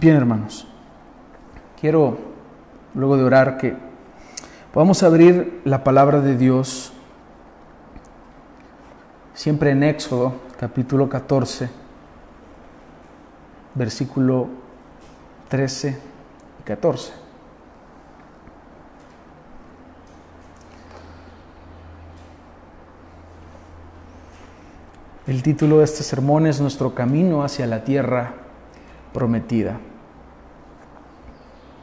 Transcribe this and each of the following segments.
Bien, hermanos, quiero, luego de orar, que podamos abrir la palabra de Dios siempre en Éxodo, capítulo 14, versículo 13 y 14. El título de este sermón es Nuestro camino hacia la tierra prometida.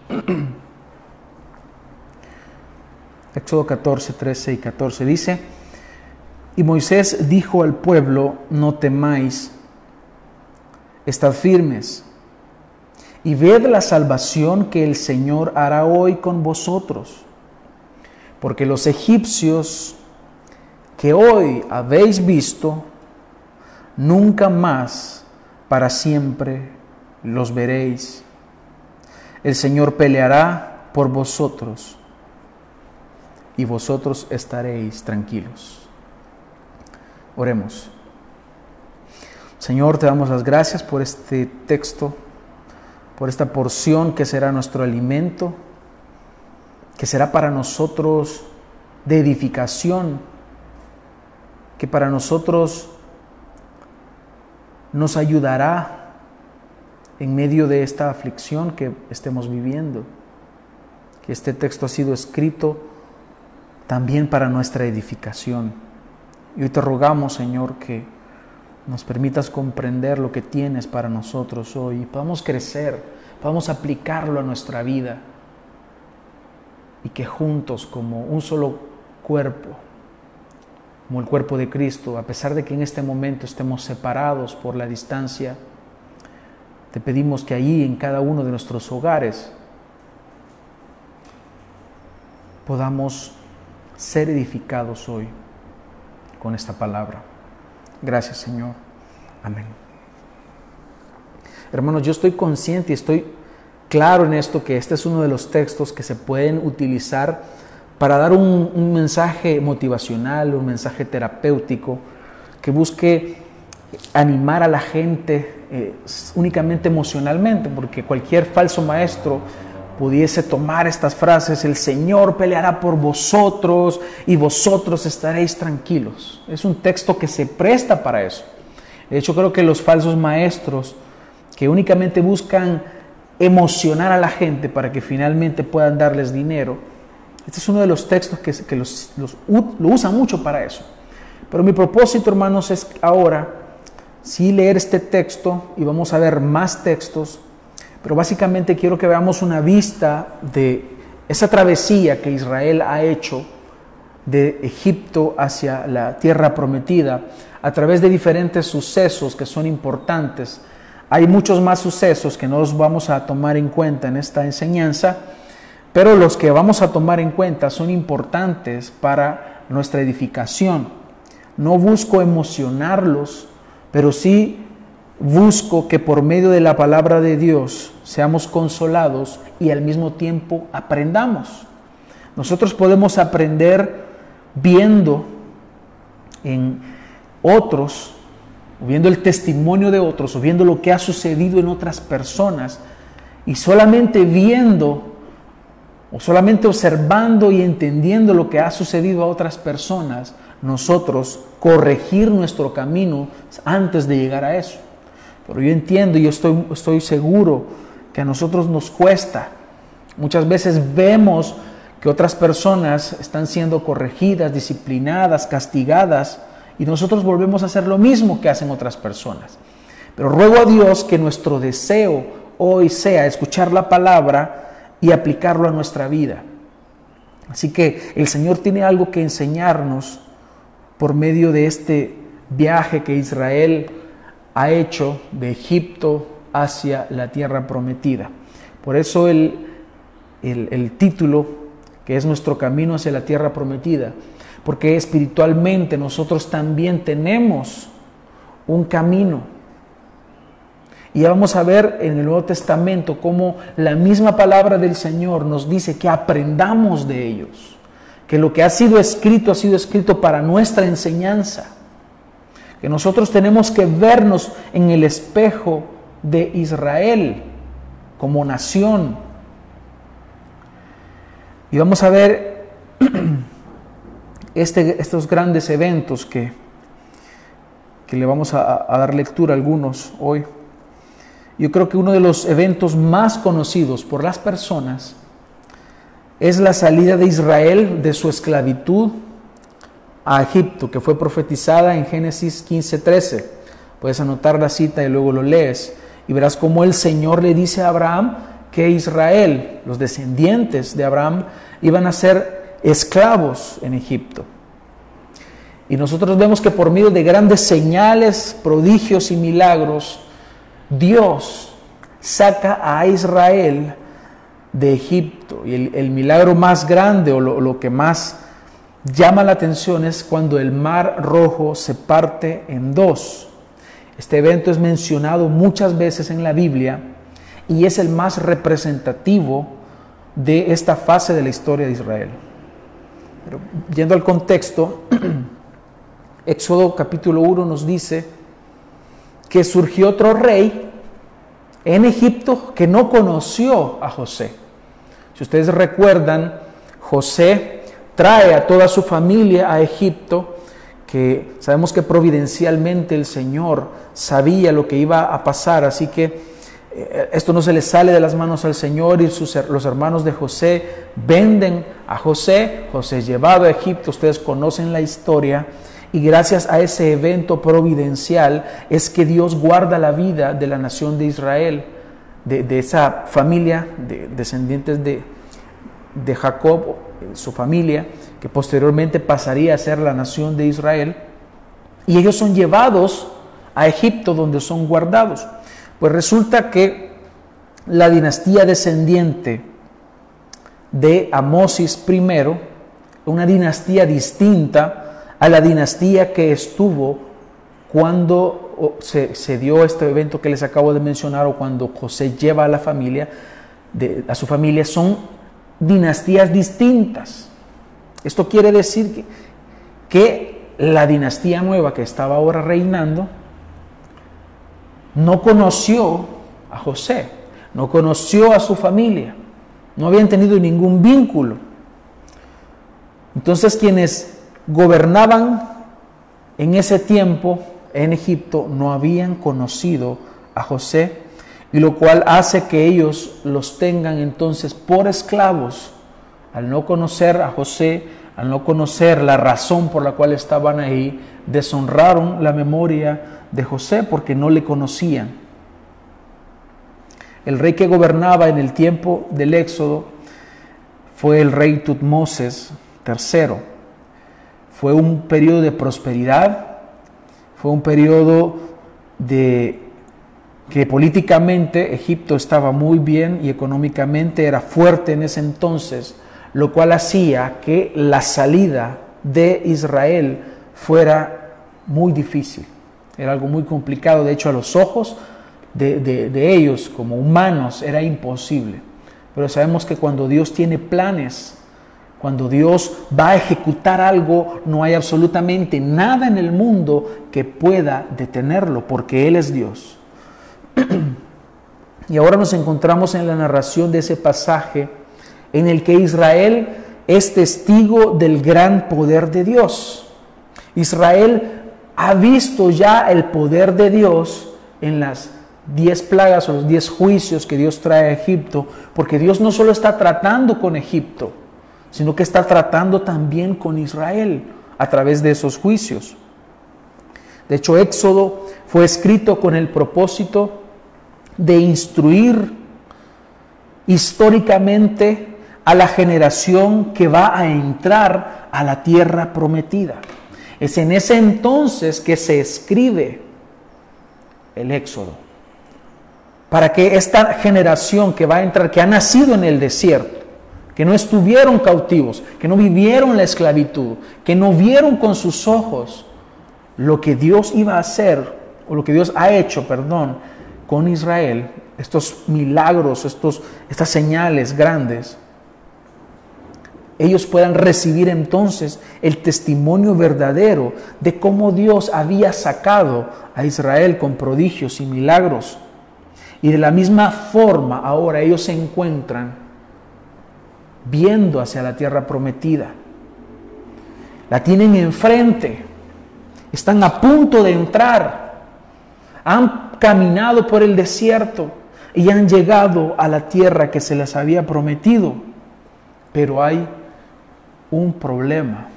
Éxodo 14, 13 y 14 dice, y Moisés dijo al pueblo, no temáis, estad firmes y ved la salvación que el Señor hará hoy con vosotros, porque los egipcios que hoy habéis visto, nunca más para siempre los veréis. El Señor peleará por vosotros y vosotros estaréis tranquilos. Oremos. Señor, te damos las gracias por este texto, por esta porción que será nuestro alimento, que será para nosotros de edificación, que para nosotros nos ayudará en medio de esta aflicción que estemos viviendo. Que este texto ha sido escrito también para nuestra edificación. Y hoy te rogamos, Señor, que nos permitas comprender lo que tienes para nosotros hoy y podamos crecer, podamos aplicarlo a nuestra vida y que juntos como un solo cuerpo, como el cuerpo de Cristo, a pesar de que en este momento estemos separados por la distancia, te pedimos que allí en cada uno de nuestros hogares podamos ser edificados hoy con esta palabra. Gracias Señor. Amén. Hermanos, yo estoy consciente y estoy claro en esto que este es uno de los textos que se pueden utilizar para dar un, mensaje motivacional, un mensaje terapéutico que busque animar a la gente eh, únicamente emocionalmente, porque cualquier falso maestro pudiese tomar estas frases, el Señor peleará por vosotros y vosotros estaréis tranquilos. Es un texto que se presta para eso. De hecho, creo que los falsos maestros que únicamente buscan emocionar a la gente para que finalmente puedan darles dinero, este es uno de los textos que, que los, lo usan mucho para eso. Pero mi propósito, hermanos, es ahora sí leer este texto y vamos a ver más textos, pero básicamente quiero que veamos una vista de esa travesía que Israel ha hecho de Egipto hacia la tierra prometida a través de diferentes sucesos que son importantes. Hay muchos más sucesos que no los vamos a tomar en cuenta en esta enseñanza, pero los que vamos a tomar en cuenta son importantes para nuestra edificación. No busco emocionarlos, pero sí busco que por medio de la palabra de Dios seamos consolados y al mismo tiempo aprendamos. Nosotros podemos aprender viendo en otros, viendo el testimonio de otros, viendo lo que ha sucedido en otras personas, y solamente viendo o solamente observando y entendiendo lo que ha sucedido a otras personas, nosotros corregir nuestro camino antes de llegar a eso. Pero yo entiendo y yo estoy, estoy seguro que a nosotros nos cuesta. Muchas veces vemos que otras personas están siendo corregidas, disciplinadas, castigadas, y nosotros volvemos a hacer lo mismo que hacen otras personas. Pero ruego a Dios que nuestro deseo hoy sea escuchar la palabra, y aplicarlo a nuestra vida. Así que el Señor tiene algo que enseñarnos por medio de este viaje que Israel ha hecho de Egipto hacia la tierra prometida. Por eso el, el, título, que es nuestro camino hacia la tierra prometida, porque espiritualmente nosotros también tenemos un camino y ya vamos a ver en el Nuevo Testamento cómo la misma palabra del Señor nos dice que aprendamos de ellos, que lo que ha sido escrito ha sido escrito para nuestra enseñanza, que nosotros tenemos que vernos en el espejo de Israel como nación. Y vamos a ver este, estos grandes eventos que, que le vamos a, a dar lectura a algunos hoy. Yo creo que uno de los eventos más conocidos por las personas es la salida de Israel de su esclavitud a Egipto, que fue profetizada en Génesis 15:13. Puedes anotar la cita y luego lo lees y verás cómo el Señor le dice a Abraham que Israel, los descendientes de Abraham, iban a ser esclavos en Egipto. Y nosotros vemos que por medio de grandes señales, prodigios y milagros, Dios saca a Israel de Egipto. Y el, milagro más grande o lo, lo que más llama la atención es cuando el mar rojo se parte en dos. Este evento es mencionado muchas veces en la Biblia y es el más representativo de esta fase de la historia de Israel. Pero yendo al contexto, Éxodo capítulo 1 nos dice que surgió otro rey en Egipto que no conoció a José. Si ustedes recuerdan, José trae a toda su familia a Egipto, que sabemos que providencialmente el Señor sabía lo que iba a pasar, así que eh, esto no se le sale de las manos al Señor y sus, los hermanos de José venden a José, José es llevado a Egipto, ustedes conocen la historia, y gracias a ese evento providencial es que Dios guarda la vida de la nación de Israel, de, esa familia de descendientes de, de Jacob, su familia, que posteriormente pasaría a ser la nación de Israel. Y ellos son llevados a Egipto donde son guardados. Pues resulta que la dinastía descendiente de Amosis I, una dinastía distinta, a la dinastía que estuvo cuando se, dio este evento que les acabo de mencionar o cuando José lleva a la familia, a su familia, son dinastías distintas. Esto quiere decir que, la dinastía nueva que estaba ahora reinando no conoció a José, no conoció a su familia, no habían tenido ningún vínculo. Entonces quienes gobernaban en ese tiempo en Egipto no habían conocido a José, y lo cual hace que ellos los tengan entonces por esclavos. Al no conocer a José, al no conocer la razón por la cual estaban ahí, deshonraron la memoria de José porque no le conocían. El rey que gobernaba en el tiempo del Éxodo fue el rey Tutmoses III fue un periodo de prosperidad, fue un periodo de que políticamente Egipto estaba muy bien y económicamente era fuerte en ese entonces, lo cual hacía que la salida de Israel fuera muy difícil. Era algo muy complicado, de hecho a los ojos de, de ellos como humanos era imposible. Pero sabemos que cuando Dios tiene planes cuando Dios va a ejecutar algo, no hay absolutamente nada en el mundo que pueda detenerlo, porque Él es Dios. y ahora nos encontramos en la narración de ese pasaje en el que Israel es testigo del gran poder de Dios. Israel ha visto ya el poder de Dios en las diez plagas o los diez juicios que Dios trae a Egipto, porque Dios no solo está tratando con Egipto, sino que está tratando también con Israel a través de esos juicios. De hecho, Éxodo fue escrito con el propósito de instruir históricamente a la generación que va a entrar a la tierra prometida. Es en ese entonces que se escribe el Éxodo. Para que esta generación que va a entrar, que ha nacido en el desierto, que no estuvieron cautivos, que no vivieron la esclavitud, que no vieron con sus ojos lo que Dios iba a hacer, o lo que Dios ha hecho, perdón, con Israel, estos milagros, estos, estas señales grandes, ellos puedan recibir entonces el testimonio verdadero de cómo Dios había sacado a Israel con prodigios y milagros. Y de la misma forma ahora ellos se encuentran viendo hacia la tierra prometida. La tienen enfrente, están a punto de entrar, han caminado por el desierto y han llegado a la tierra que se les había prometido. Pero hay un problema.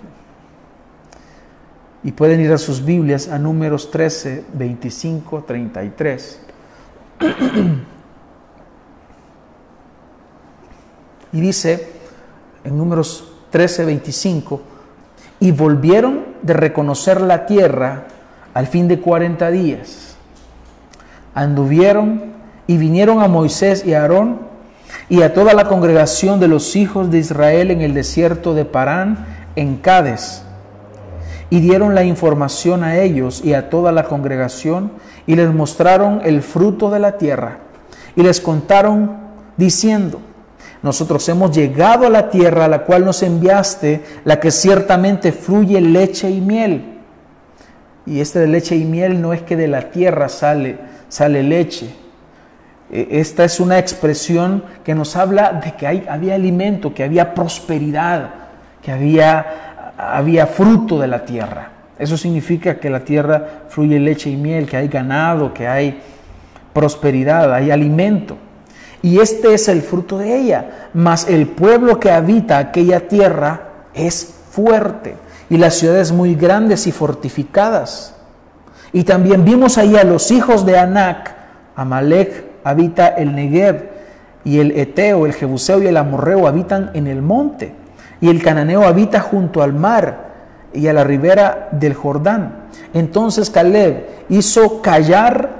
Y pueden ir a sus Biblias a números 13, 25, 33. y dice en números 13, 25, y volvieron de reconocer la tierra al fin de 40 días. Anduvieron y vinieron a Moisés y a Aarón y a toda la congregación de los hijos de Israel en el desierto de Parán, en Cádiz y dieron la información a ellos y a toda la congregación y les mostraron el fruto de la tierra y les contaron diciendo, nosotros hemos llegado a la tierra a la cual nos enviaste, la que ciertamente fluye leche y miel. Y este de leche y miel no es que de la tierra sale, sale leche. E, esta es una expresión que nos habla de que hay, había alimento, que había prosperidad, que había había fruto de la tierra. Eso significa que la tierra fluye leche y miel, que hay ganado, que hay prosperidad, hay alimento. Y este es el fruto de ella. Mas el pueblo que habita aquella tierra es fuerte y las ciudades muy grandes y fortificadas. Y también vimos ahí a los hijos de Anac. Amalek habita el Negev y el Eteo, el Jebuseo y el Amorreo habitan en el monte y el cananeo habita junto al mar y a la ribera del Jordán. Entonces Caleb hizo callar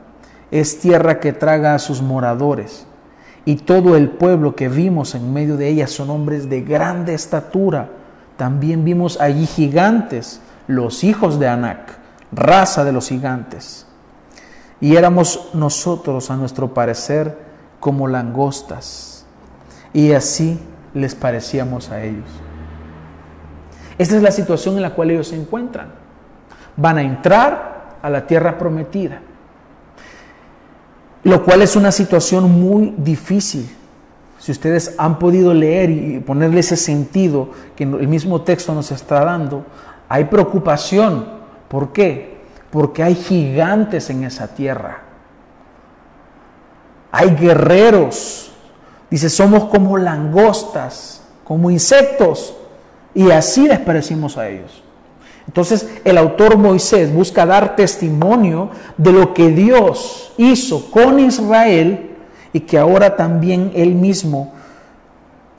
es tierra que traga a sus moradores. Y todo el pueblo que vimos en medio de ella son hombres de grande estatura. También vimos allí gigantes, los hijos de Anac, raza de los gigantes. Y éramos nosotros, a nuestro parecer, como langostas. Y así les parecíamos a ellos. Esta es la situación en la cual ellos se encuentran. Van a entrar a la tierra prometida, lo cual es una situación muy difícil. Si ustedes han podido leer y ponerle ese sentido que el mismo texto nos está dando, hay preocupación. ¿Por qué? Porque hay gigantes en esa tierra. Hay guerreros. Dice, somos como langostas, como insectos y así les parecimos a ellos. Entonces el autor Moisés busca dar testimonio de lo que Dios hizo con Israel y que ahora también él mismo,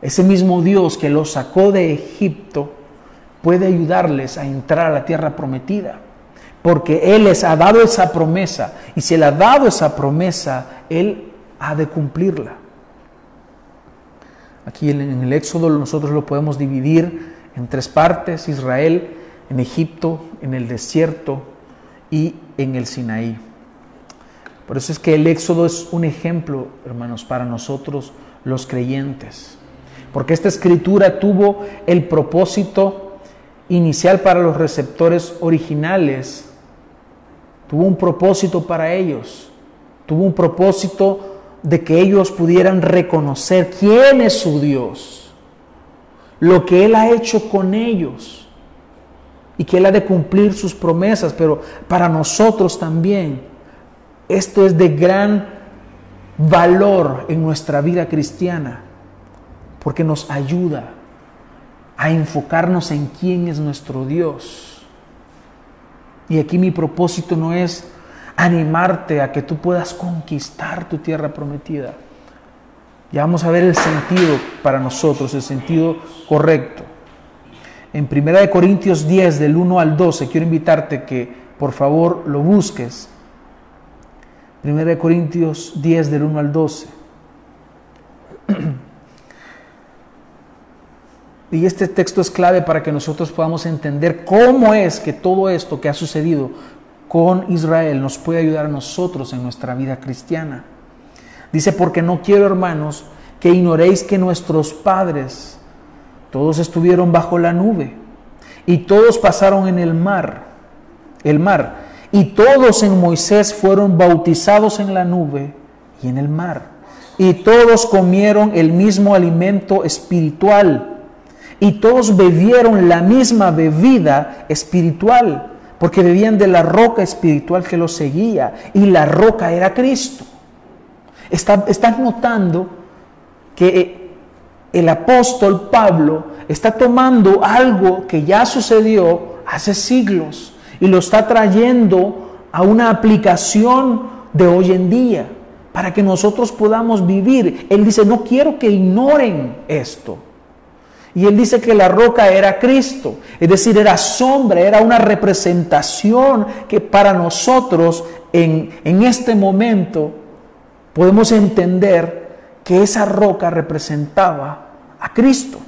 ese mismo Dios que los sacó de Egipto, puede ayudarles a entrar a la tierra prometida. Porque Él les ha dado esa promesa y si Él ha dado esa promesa, Él ha de cumplirla. Aquí en el Éxodo nosotros lo podemos dividir en tres partes, Israel, en Egipto, en el desierto y en el Sinaí. Por eso es que el Éxodo es un ejemplo, hermanos, para nosotros los creyentes. Porque esta escritura tuvo el propósito inicial para los receptores originales. Tuvo un propósito para ellos. Tuvo un propósito de que ellos pudieran reconocer quién es su Dios lo que Él ha hecho con ellos y que Él ha de cumplir sus promesas, pero para nosotros también esto es de gran valor en nuestra vida cristiana, porque nos ayuda a enfocarnos en quién es nuestro Dios. Y aquí mi propósito no es animarte a que tú puedas conquistar tu tierra prometida ya vamos a ver el sentido para nosotros, el sentido correcto. En 1 Corintios 10, del 1 al 12, quiero invitarte que por favor lo busques. 1 Corintios 10, del 1 al 12. Y este texto es clave para que nosotros podamos entender cómo es que todo esto que ha sucedido con Israel nos puede ayudar a nosotros en nuestra vida cristiana. Dice, porque no quiero, hermanos, que ignoréis que nuestros padres todos estuvieron bajo la nube y todos pasaron en el mar, el mar, y todos en Moisés fueron bautizados en la nube y en el mar, y todos comieron el mismo alimento espiritual y todos bebieron la misma bebida espiritual, porque bebían de la roca espiritual que los seguía, y la roca era Cristo. Estás notando que el apóstol Pablo está tomando algo que ya sucedió hace siglos y lo está trayendo a una aplicación de hoy en día para que nosotros podamos vivir. Él dice, no quiero que ignoren esto. Y él dice que la roca era Cristo, es decir, era sombra, era una representación que para nosotros en, en este momento podemos entender que esa roca representaba a Cristo.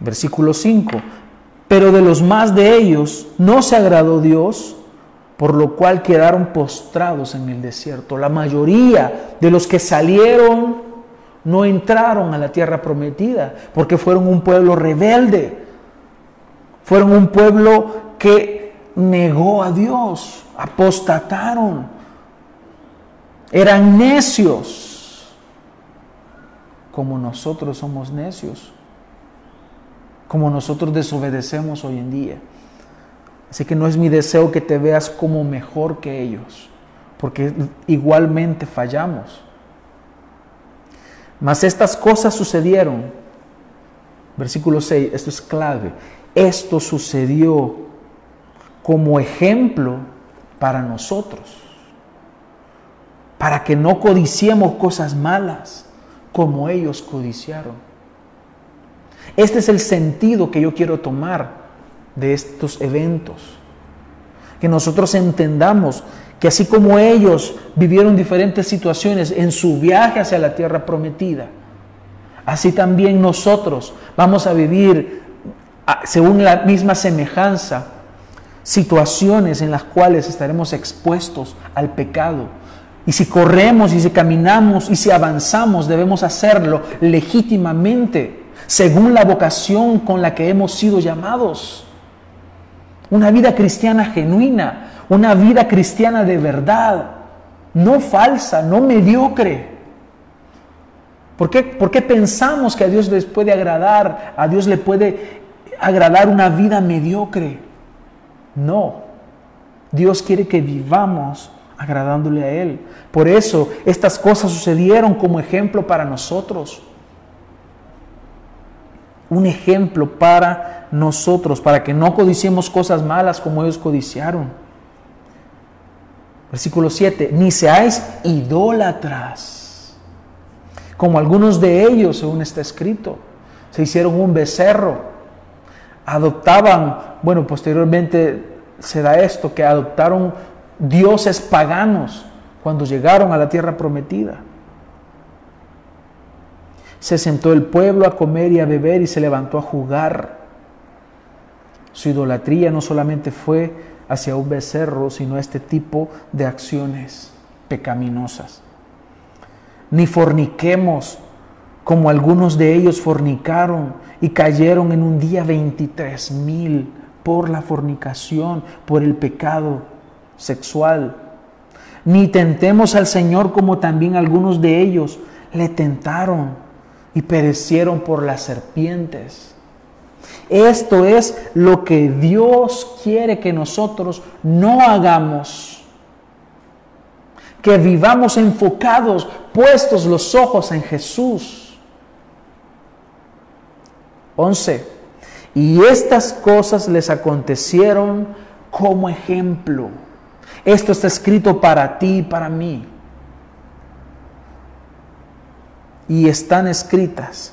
Versículo 5. Pero de los más de ellos no se agradó Dios, por lo cual quedaron postrados en el desierto. La mayoría de los que salieron no entraron a la tierra prometida porque fueron un pueblo rebelde, fueron un pueblo que negó a Dios, apostataron, eran necios, como nosotros somos necios, como nosotros desobedecemos hoy en día. Así que no es mi deseo que te veas como mejor que ellos, porque igualmente fallamos. Mas estas cosas sucedieron. Versículo 6, esto es clave. Esto sucedió como ejemplo para nosotros, para que no codiciemos cosas malas como ellos codiciaron. Este es el sentido que yo quiero tomar de estos eventos. Que nosotros entendamos que así como ellos vivieron diferentes situaciones en su viaje hacia la tierra prometida, así también nosotros vamos a vivir, ah, según la misma semejanza, situaciones en las cuales estaremos expuestos al pecado. Y si corremos y si caminamos y si avanzamos, debemos hacerlo legítimamente, según la vocación con la que hemos sido llamados. Una vida cristiana genuina, una vida cristiana de verdad, no falsa, no mediocre. ¿Por qué, ¿Por qué, pensamos que a Dios les puede agradar, a Dios le puede agradar una vida mediocre? No, Dios quiere que vivamos agradándole a Él. Por eso estas cosas sucedieron como ejemplo para nosotros. Un ejemplo para nosotros, para que no codiciemos cosas malas como ellos codiciaron. Versículo 7, ni seáis idólatras, como algunos de ellos, según está escrito, se hicieron un becerro, adoptaban, bueno, posteriormente se da esto, que adoptaron dioses paganos cuando llegaron a la tierra prometida. Se sentó el pueblo a comer y a beber y se levantó a jugar. Su idolatría no solamente fue hacia un becerro, sino este tipo de acciones pecaminosas. Ni forniquemos como algunos de ellos fornicaron y cayeron en un día 23 mil por la fornicación, por el pecado sexual. Ni tentemos al Señor como también algunos de ellos le tentaron y perecieron por las serpientes. Esto es lo que Dios quiere que nosotros no hagamos. Que vivamos enfocados, puestos los ojos en Jesús. 11. Y estas cosas les acontecieron como ejemplo. Esto está escrito para ti y para mí. Y están escritas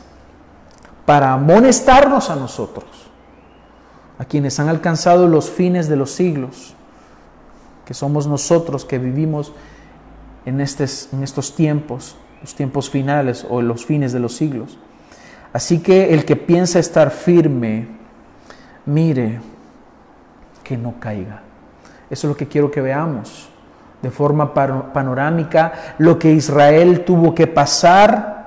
para amonestarnos a nosotros, a quienes han alcanzado los fines de los siglos, que somos nosotros que vivimos en, en estos tiempos, los tiempos finales o los fines de los siglos. Así que el que piensa estar firme, mire que no caiga. Eso es lo que quiero que veamos de forma panorámica, lo que Israel tuvo que pasar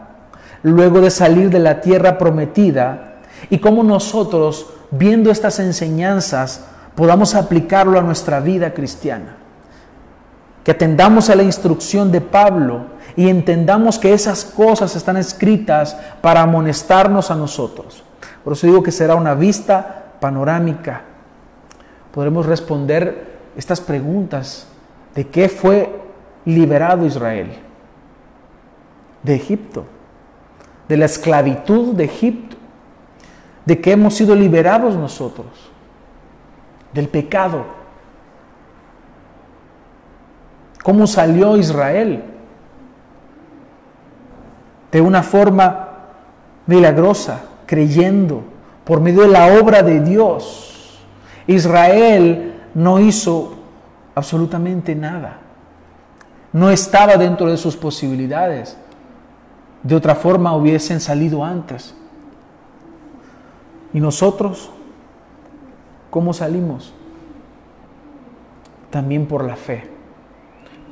luego de salir de la tierra prometida y cómo nosotros, viendo estas enseñanzas, podamos aplicarlo a nuestra vida cristiana. Que atendamos a la instrucción de Pablo y entendamos que esas cosas están escritas para amonestarnos a nosotros. Por eso digo que será una vista panorámica. Podremos responder estas preguntas de qué fue liberado Israel. De Egipto, de la esclavitud de Egipto, de que hemos sido liberados nosotros, del pecado. ¿Cómo salió Israel? de una forma milagrosa, creyendo por medio de la obra de Dios. Israel no hizo absolutamente nada. No estaba dentro de sus posibilidades. De otra forma hubiesen salido antes. ¿Y nosotros cómo salimos? También por la fe.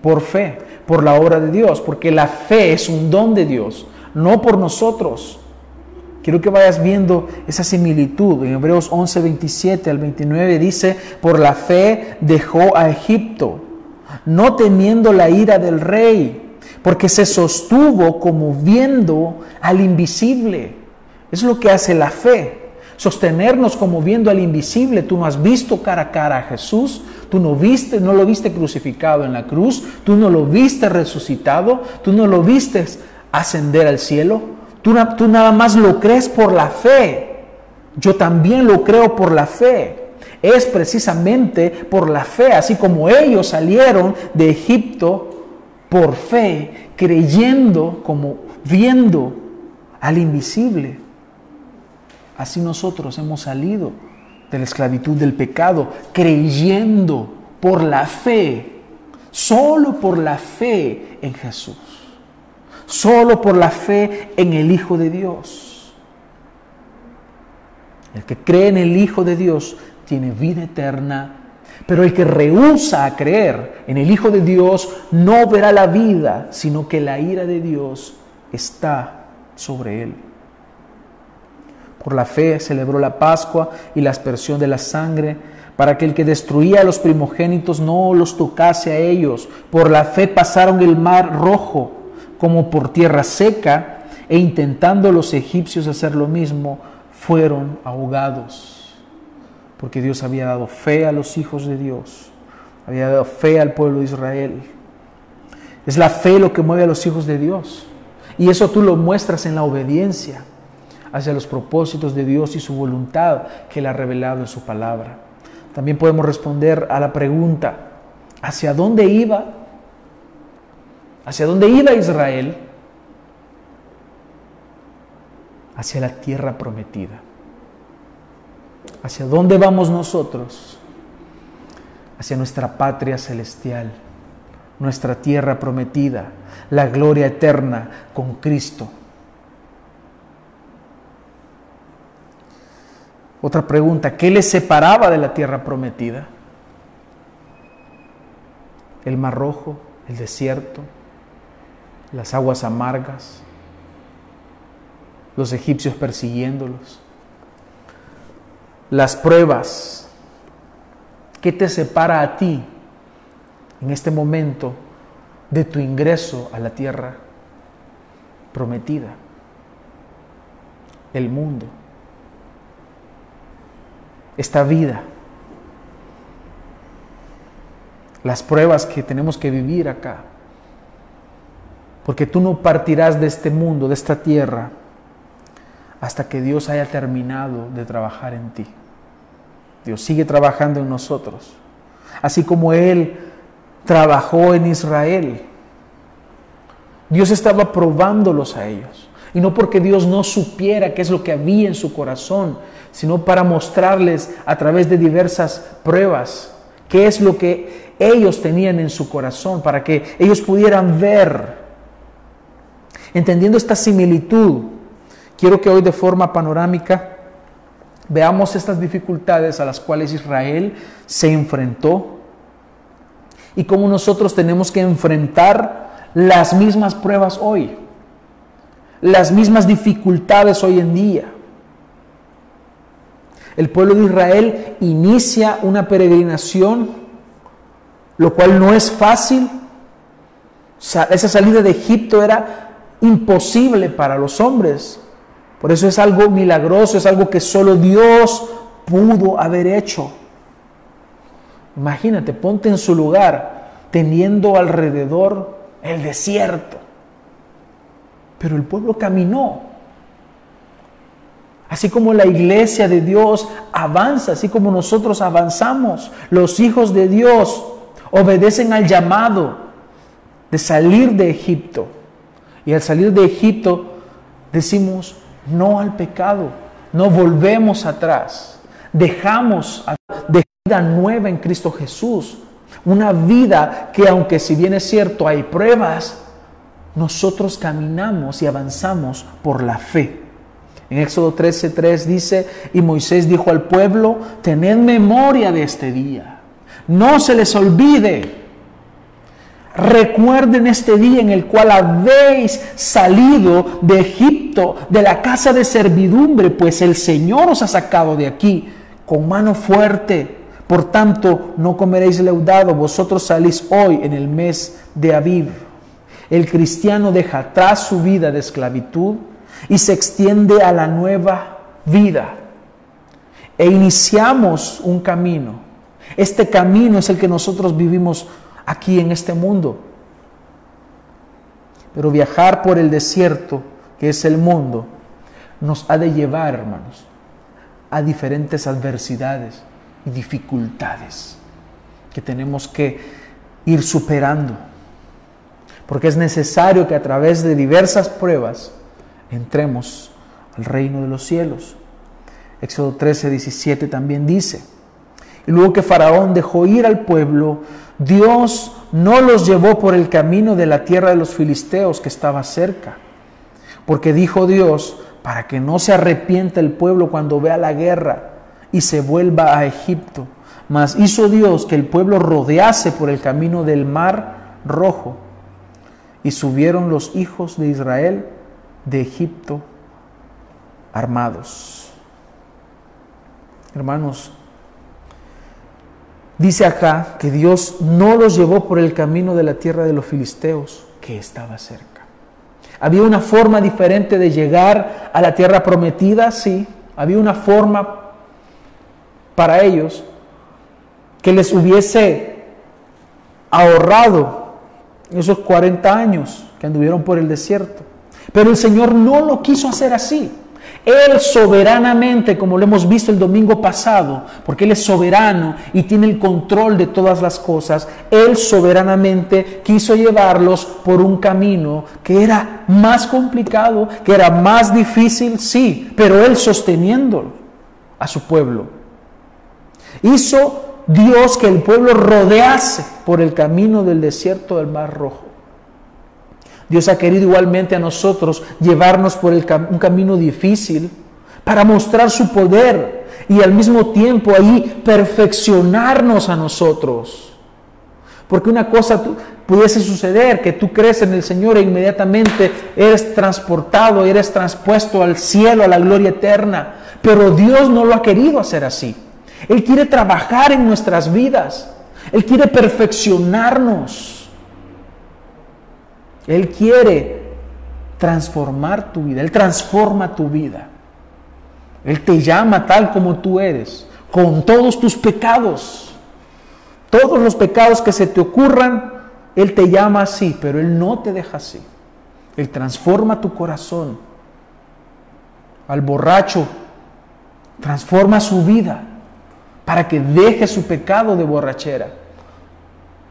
Por fe, por la obra de Dios, porque la fe es un don de Dios no por nosotros. Quiero que vayas viendo esa similitud. En Hebreos 11, 27 al 29 dice, por la fe dejó a Egipto, no temiendo la ira del rey, porque se sostuvo como viendo al invisible. Es lo que hace la fe. Sostenernos como viendo al invisible. Tú no has visto cara a cara a Jesús, tú no viste, no lo viste crucificado en la cruz, tú no lo viste resucitado, tú no lo viste ascender al cielo. Tú, tú nada más lo crees por la fe. Yo también lo creo por la fe es precisamente por la fe, así como ellos salieron de Egipto por fe, creyendo como viendo al invisible. Así nosotros hemos salido de la esclavitud del pecado, creyendo por la fe, solo por la fe en Jesús solo por la fe en el Hijo de Dios. El que cree en el Hijo de Dios tiene vida eterna, pero el que rehúsa a creer en el Hijo de Dios no verá la vida, sino que la ira de Dios está sobre él. Por la fe celebró la Pascua y la aspersión de la sangre, para que el que destruía a los primogénitos no los tocase a ellos. Por la fe pasaron el mar rojo como por tierra seca, e intentando los egipcios hacer lo mismo, fueron ahogados. Porque Dios había dado fe a los hijos de Dios, había dado fe al pueblo de Israel. Es la fe lo que mueve a los hijos de Dios. Y eso tú lo muestras en la obediencia hacia los propósitos de Dios y su voluntad que Él ha revelado en su palabra. También podemos responder a la pregunta, ¿hacia dónde iba ¿Hacia dónde iba Israel? Hacia la tierra prometida. ¿Hacia dónde vamos nosotros? Hacia nuestra patria celestial, nuestra tierra prometida, la gloria eterna con Cristo. Otra pregunta, ¿qué les separaba de la tierra prometida? El mar rojo, el desierto, las aguas amargas, los egipcios persiguiéndolos, las pruebas. ¿Qué te separa a ti en este momento de tu ingreso a la tierra prometida? El mundo, esta vida, las pruebas que tenemos que vivir acá porque tú no partirás de este mundo, de esta tierra, hasta que Dios haya terminado de trabajar en ti. Dios sigue trabajando en nosotros. Así como Él trabajó en Israel. Dios estaba probándolos a ellos. Y no porque Dios no supiera qué es lo que había en su corazón, sino para mostrarles a través de diversas pruebas qué es lo que ellos tenían en su corazón, para que ellos pudieran ver Entendiendo esta similitud, quiero que hoy de forma panorámica veamos estas dificultades a las cuales Israel se enfrentó y cómo nosotros tenemos que enfrentar las mismas pruebas hoy, las mismas dificultades hoy en día. El pueblo de Israel inicia una peregrinación, lo cual no es fácil. Esa salida de Egipto era imposible para los hombres. Por eso es algo milagroso, es algo que solo Dios pudo haber hecho. Imagínate, ponte en su lugar, teniendo alrededor el desierto. Pero el pueblo caminó. Así como la iglesia de Dios avanza, así como nosotros avanzamos, los hijos de Dios obedecen al llamado de salir de Egipto. Y al salir de Egipto decimos no al pecado, no volvemos atrás, dejamos de vida nueva en Cristo Jesús, una vida que aunque si bien es cierto hay pruebas, nosotros caminamos y avanzamos por la fe. En Éxodo 13:3 dice, y Moisés dijo al pueblo, tened memoria de este día, no se les olvide. Recuerden este día en el cual habéis salido de Egipto, de la casa de servidumbre, pues el Señor os ha sacado de aquí con mano fuerte. Por tanto, no comeréis leudado, vosotros salís hoy en el mes de Aviv. El cristiano deja atrás su vida de esclavitud y se extiende a la nueva vida. E iniciamos un camino. Este camino es el que nosotros vivimos aquí en este mundo. Pero viajar por el desierto, que es el mundo, nos ha de llevar, hermanos, a diferentes adversidades y dificultades que tenemos que ir superando. Porque es necesario que a través de diversas pruebas entremos al reino de los cielos. Éxodo 13, 17 también dice, y luego que Faraón dejó ir al pueblo, Dios no los llevó por el camino de la tierra de los filisteos que estaba cerca, porque dijo Dios, para que no se arrepienta el pueblo cuando vea la guerra y se vuelva a Egipto. Mas hizo Dios que el pueblo rodease por el camino del mar rojo, y subieron los hijos de Israel de Egipto armados. Hermanos, dice acá que Dios no los llevó por el camino de la tierra de los filisteos que estaba cerca. Había una forma diferente de llegar a la tierra prometida, sí. Había una forma para ellos que les hubiese ahorrado esos 40 años que anduvieron por el desierto. Pero el Señor no lo quiso hacer así. Él soberanamente, como lo hemos visto el domingo pasado, porque Él es soberano y tiene el control de todas las cosas, Él soberanamente quiso llevarlos por un camino que era más complicado, que era más difícil, sí, pero Él sosteniéndolo a su pueblo. Hizo Dios que el pueblo rodease por el camino del desierto del Mar Rojo. Dios ha querido igualmente a nosotros llevarnos por un camino difícil para mostrar su poder y al mismo tiempo ahí perfeccionarnos a nosotros. Porque una cosa pudiese suceder, que tú crees en el Señor e inmediatamente eres transportado, eres transpuesto al cielo, a la gloria eterna. Pero Dios no lo ha querido hacer así. Él quiere trabajar en nuestras vidas. Él quiere perfeccionarnos. Él quiere transformar tu vida, Él transforma tu vida. Él te llama tal como tú eres, con todos tus pecados. Todos los pecados que se te ocurran, Él te llama así, pero Él no te deja así. Él transforma tu corazón. Al borracho, transforma su vida para que deje su pecado de borrachera.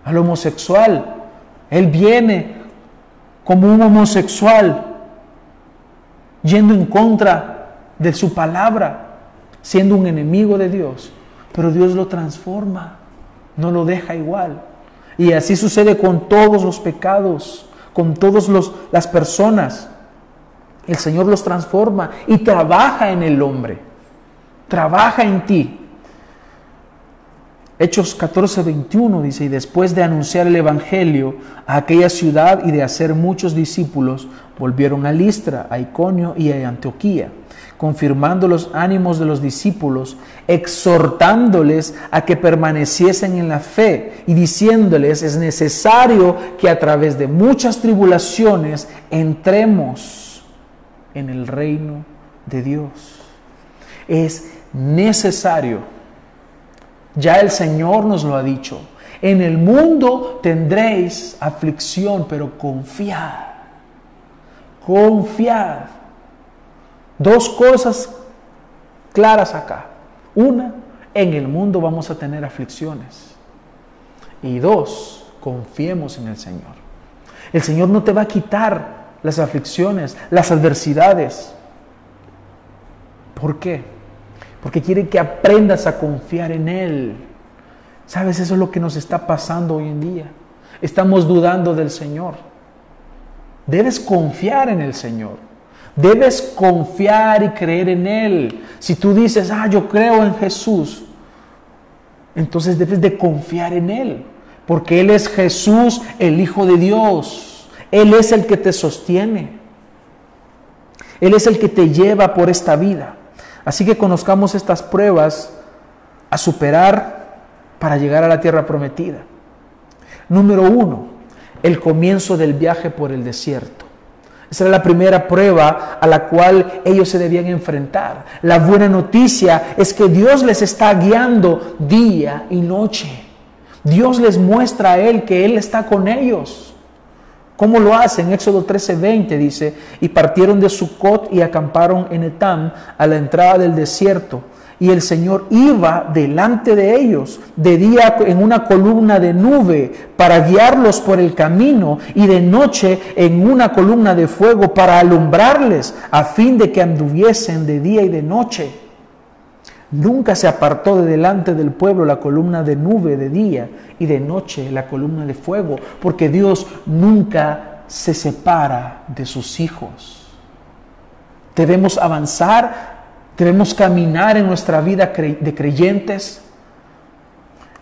Al homosexual, Él viene como un homosexual, yendo en contra de su palabra, siendo un enemigo de Dios. Pero Dios lo transforma, no lo deja igual. Y así sucede con todos los pecados, con todas las personas. El Señor los transforma y trabaja en el hombre, trabaja en ti. Hechos 14, 21 dice, y después de anunciar el Evangelio a aquella ciudad y de hacer muchos discípulos, volvieron a Listra, a Iconio y a Antioquía, confirmando los ánimos de los discípulos, exhortándoles a que permaneciesen en la fe y diciéndoles, es necesario que a través de muchas tribulaciones entremos en el reino de Dios. Es necesario ya el Señor nos lo ha dicho. En el mundo tendréis aflicción, pero confiad. Confiad. Dos cosas claras acá. Una, en el mundo vamos a tener aflicciones. Y dos, confiemos en el Señor. El Señor no te va a quitar las aflicciones, las adversidades. ¿Por qué? Porque quiere que aprendas a confiar en Él. ¿Sabes? Eso es lo que nos está pasando hoy en día. Estamos dudando del Señor. Debes confiar en el Señor. Debes confiar y creer en Él. Si tú dices, ah, yo creo en Jesús, entonces debes de confiar en Él. Porque Él es Jesús, el Hijo de Dios. Él es el que te sostiene. Él es el que te lleva por esta vida. Así que conozcamos estas pruebas a superar para llegar a la tierra prometida. Número uno, el comienzo del viaje por el desierto. Esa era la primera prueba a la cual ellos se debían enfrentar. La buena noticia es que Dios les está guiando día y noche. Dios les muestra a Él que Él está con ellos. ¿Cómo lo hacen? Éxodo 13:20 dice, y partieron de Sucot y acamparon en Etam a la entrada del desierto. Y el Señor iba delante de ellos de día en una columna de nube para guiarlos por el camino y de noche en una columna de fuego para alumbrarles a fin de que anduviesen de día y de noche. Nunca se apartó de delante del pueblo la columna de nube de día y de noche la columna de fuego, porque Dios nunca se separa de sus hijos. Debemos avanzar, debemos caminar en nuestra vida de creyentes.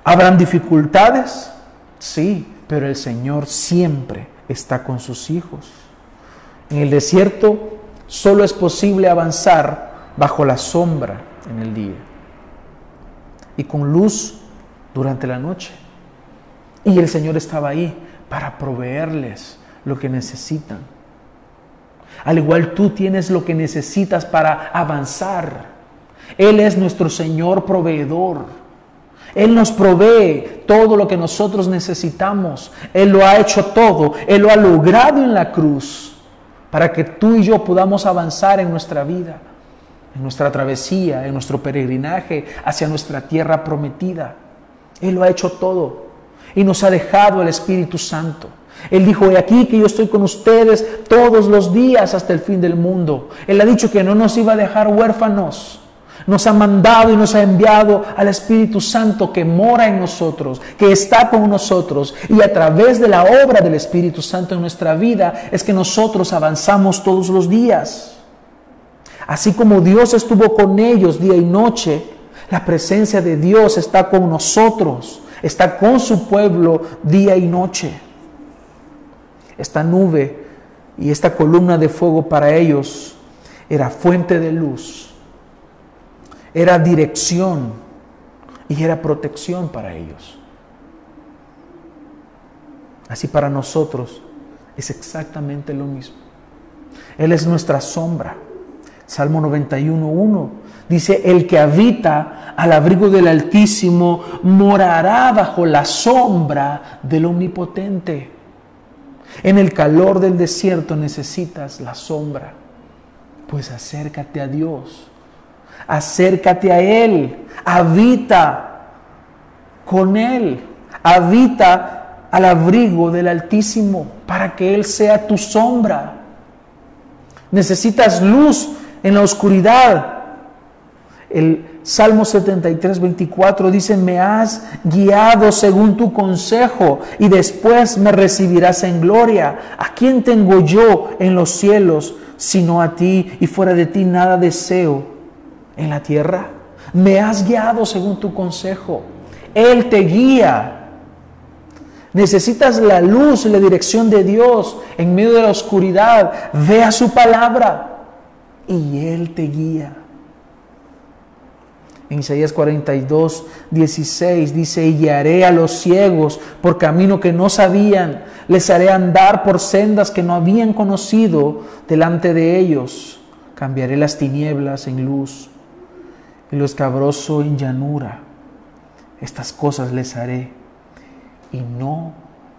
¿Habrán dificultades? Sí, pero el Señor siempre está con sus hijos. En el desierto solo es posible avanzar bajo la sombra en el día y con luz durante la noche. Y el Señor estaba ahí para proveerles lo que necesitan. Al igual tú tienes lo que necesitas para avanzar. Él es nuestro Señor proveedor. Él nos provee todo lo que nosotros necesitamos. Él lo ha hecho todo. Él lo ha logrado en la cruz para que tú y yo podamos avanzar en nuestra vida en nuestra travesía, en nuestro peregrinaje hacia nuestra tierra prometida. Él lo ha hecho todo y nos ha dejado el Espíritu Santo. Él dijo, he aquí que yo estoy con ustedes todos los días hasta el fin del mundo. Él ha dicho que no nos iba a dejar huérfanos. Nos ha mandado y nos ha enviado al Espíritu Santo que mora en nosotros, que está con nosotros. Y a través de la obra del Espíritu Santo en nuestra vida es que nosotros avanzamos todos los días. Así como Dios estuvo con ellos día y noche, la presencia de Dios está con nosotros, está con su pueblo día y noche. Esta nube y esta columna de fuego para ellos era fuente de luz, era dirección y era protección para ellos. Así para nosotros es exactamente lo mismo. Él es nuestra sombra. Salmo 91.1 dice, el que habita al abrigo del Altísimo morará bajo la sombra del Omnipotente. En el calor del desierto necesitas la sombra. Pues acércate a Dios, acércate a Él, habita con Él, habita al abrigo del Altísimo para que Él sea tu sombra. Necesitas luz en la oscuridad. El Salmo 73, 24 dice, me has guiado según tu consejo y después me recibirás en gloria. ¿A quién tengo yo en los cielos sino a ti y fuera de ti nada deseo en la tierra? Me has guiado según tu consejo. Él te guía. Necesitas la luz y la dirección de Dios en medio de la oscuridad. Vea su palabra y Él te guía. En Isaías 42, 16 dice, y guiaré a los ciegos por camino que no sabían, les haré andar por sendas que no habían conocido delante de ellos. Cambiaré las tinieblas en luz y lo escabroso en llanura. Estas cosas les haré y no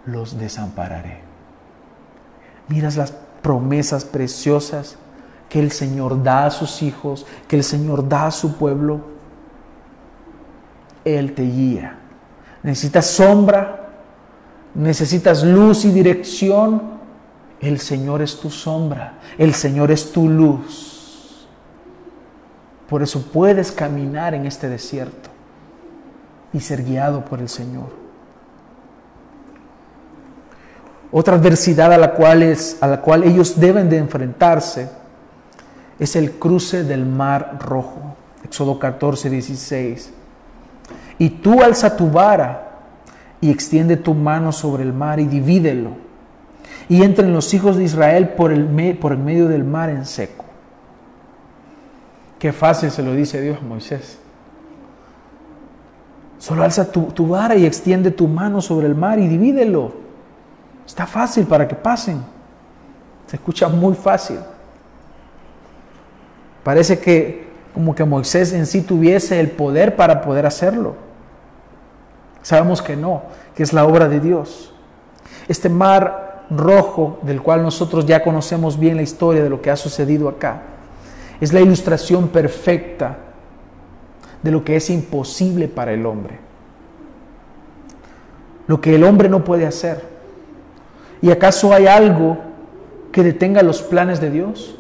los desampararé. Miras las promesas preciosas que el Señor da a sus hijos, que el Señor da a su pueblo. Él te guía. Necesitas sombra, necesitas luz y dirección. El Señor es tu sombra, el Señor es tu luz. Por eso puedes caminar en este desierto y ser guiado por el Señor. Otra adversidad a la cual, es, a la cual ellos deben de enfrentarse es el cruce del mar rojo. Éxodo 14, 16. Y tú alza tu vara y extiende tu mano sobre el mar y divídelo. Y entren los hijos de Israel por el, por el medio del mar en seco. Qué fácil se lo dice Dios a Moisés. Solo alza tu, tu vara y extiende tu mano sobre el mar y divídelo. Está fácil para que pasen. Se escucha muy fácil. Parece que como que Moisés en sí tuviese el poder para poder hacerlo. Sabemos que no, que es la obra de Dios. Este mar rojo, del cual nosotros ya conocemos bien la historia de lo que ha sucedido acá, es la ilustración perfecta de lo que es imposible para el hombre. Lo que el hombre no puede hacer. ¿Y acaso hay algo que detenga los planes de Dios?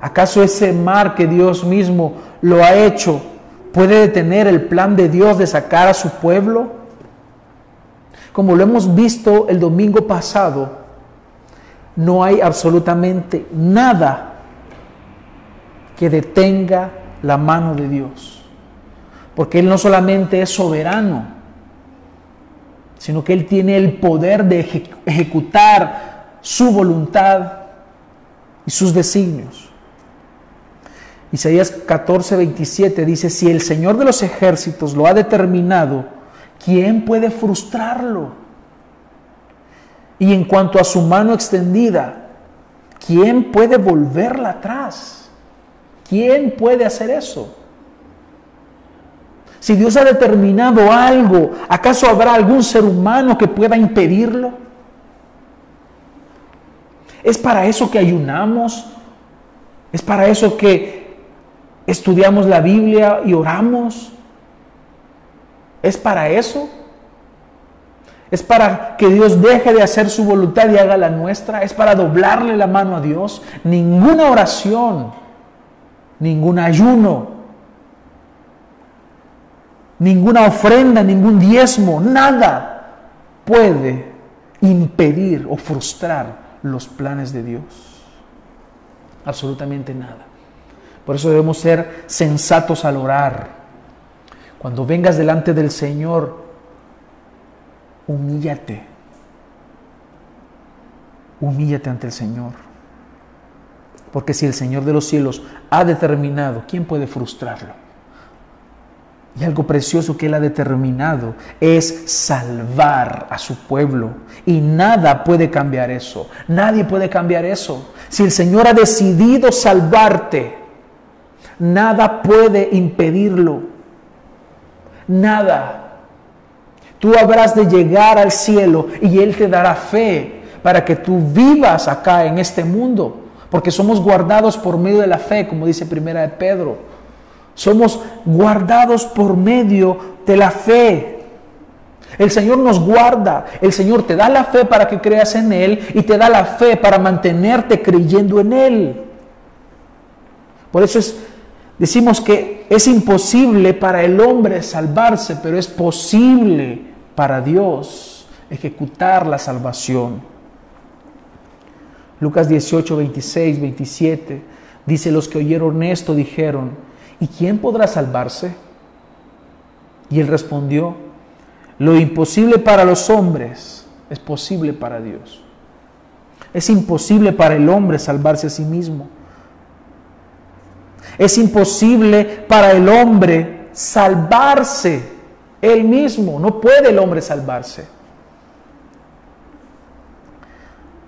¿Acaso ese mar que Dios mismo lo ha hecho puede detener el plan de Dios de sacar a su pueblo? Como lo hemos visto el domingo pasado, no hay absolutamente nada que detenga la mano de Dios. Porque Él no solamente es soberano, sino que Él tiene el poder de ejecutar su voluntad y sus designios. Isaías 14, 27 dice, si el Señor de los ejércitos lo ha determinado, ¿quién puede frustrarlo? Y en cuanto a su mano extendida, ¿quién puede volverla atrás? ¿Quién puede hacer eso? Si Dios ha determinado algo, ¿acaso habrá algún ser humano que pueda impedirlo? ¿Es para eso que ayunamos? ¿Es para eso que estudiamos la Biblia y oramos. ¿Es para eso? ¿Es para que Dios deje de hacer su voluntad y haga la nuestra? ¿Es para doblarle la mano a Dios? Ninguna oración, ningún ayuno, ninguna ofrenda, ningún diezmo, nada puede impedir o frustrar los planes de Dios. Absolutamente nada. Por eso debemos ser sensatos al orar. Cuando vengas delante del Señor, humíllate. Humíllate ante el Señor. Porque si el Señor de los cielos ha determinado, ¿quién puede frustrarlo? Y algo precioso que Él ha determinado es salvar a su pueblo. Y nada puede cambiar eso. Nadie puede cambiar eso. Si el Señor ha decidido salvarte, Nada puede impedirlo. Nada. Tú habrás de llegar al cielo y Él te dará fe para que tú vivas acá en este mundo. Porque somos guardados por medio de la fe, como dice Primera de Pedro. Somos guardados por medio de la fe. El Señor nos guarda, el Señor te da la fe para que creas en Él y te da la fe para mantenerte creyendo en Él. Por eso es Decimos que es imposible para el hombre salvarse, pero es posible para Dios ejecutar la salvación. Lucas 18, 26, 27 dice, los que oyeron esto dijeron, ¿y quién podrá salvarse? Y él respondió, lo imposible para los hombres es posible para Dios. Es imposible para el hombre salvarse a sí mismo. Es imposible para el hombre salvarse él mismo. No puede el hombre salvarse.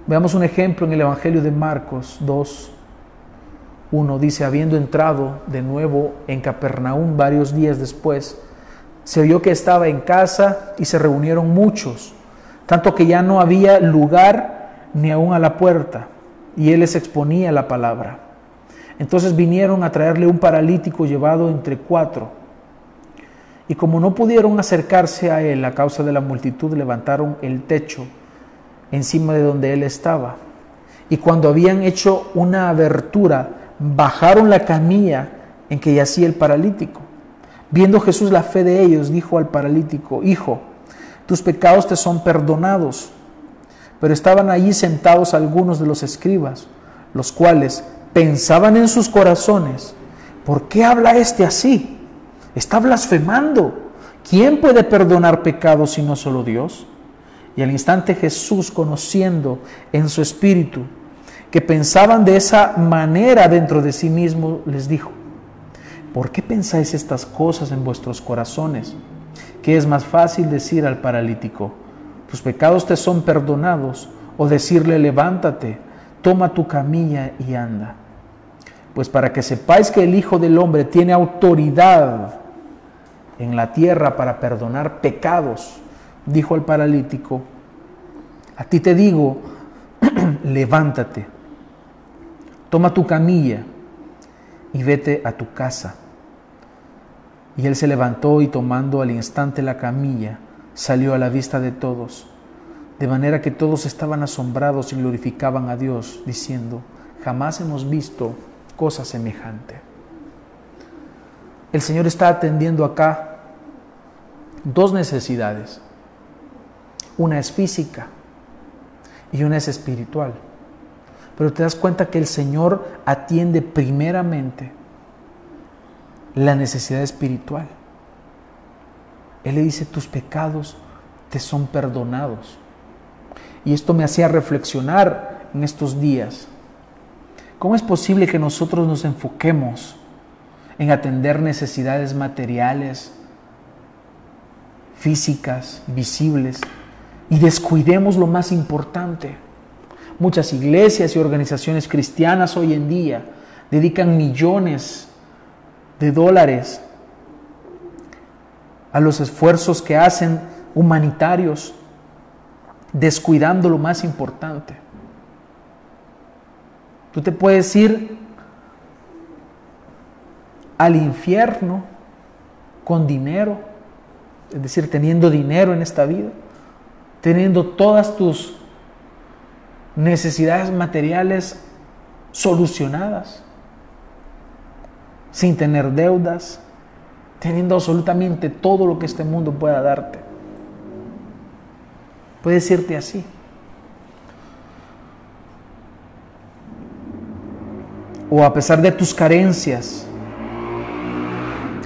Veamos un ejemplo en el Evangelio de Marcos 2. Uno dice, habiendo entrado de nuevo en Capernaum varios días después, se oyó que estaba en casa y se reunieron muchos, tanto que ya no había lugar ni aún a la puerta, y él les exponía la palabra. Entonces vinieron a traerle un paralítico llevado entre cuatro, y como no pudieron acercarse a él a causa de la multitud, levantaron el techo encima de donde él estaba. Y cuando habían hecho una abertura, bajaron la camilla en que yacía el paralítico. Viendo Jesús la fe de ellos, dijo al paralítico, Hijo, tus pecados te son perdonados. Pero estaban allí sentados algunos de los escribas, los cuales pensaban en sus corazones, ¿por qué habla este así? Está blasfemando. ¿Quién puede perdonar pecados si no solo Dios? Y al instante Jesús, conociendo en su espíritu que pensaban de esa manera dentro de sí mismo, les dijo, ¿por qué pensáis estas cosas en vuestros corazones? ¿Qué es más fácil decir al paralítico, tus pecados te son perdonados, o decirle, levántate, toma tu camilla y anda? Pues para que sepáis que el Hijo del Hombre tiene autoridad en la tierra para perdonar pecados, dijo al paralítico, a ti te digo, levántate, toma tu camilla y vete a tu casa. Y él se levantó y tomando al instante la camilla, salió a la vista de todos, de manera que todos estaban asombrados y glorificaban a Dios, diciendo, jamás hemos visto cosa semejante. El Señor está atendiendo acá dos necesidades. Una es física y una es espiritual. Pero te das cuenta que el Señor atiende primeramente la necesidad espiritual. Él le dice, tus pecados te son perdonados. Y esto me hacía reflexionar en estos días. ¿Cómo es posible que nosotros nos enfoquemos en atender necesidades materiales, físicas, visibles, y descuidemos lo más importante? Muchas iglesias y organizaciones cristianas hoy en día dedican millones de dólares a los esfuerzos que hacen humanitarios, descuidando lo más importante. Tú te puedes ir al infierno con dinero, es decir, teniendo dinero en esta vida, teniendo todas tus necesidades materiales solucionadas sin tener deudas, teniendo absolutamente todo lo que este mundo pueda darte. Puede decirte así. O a pesar de tus carencias,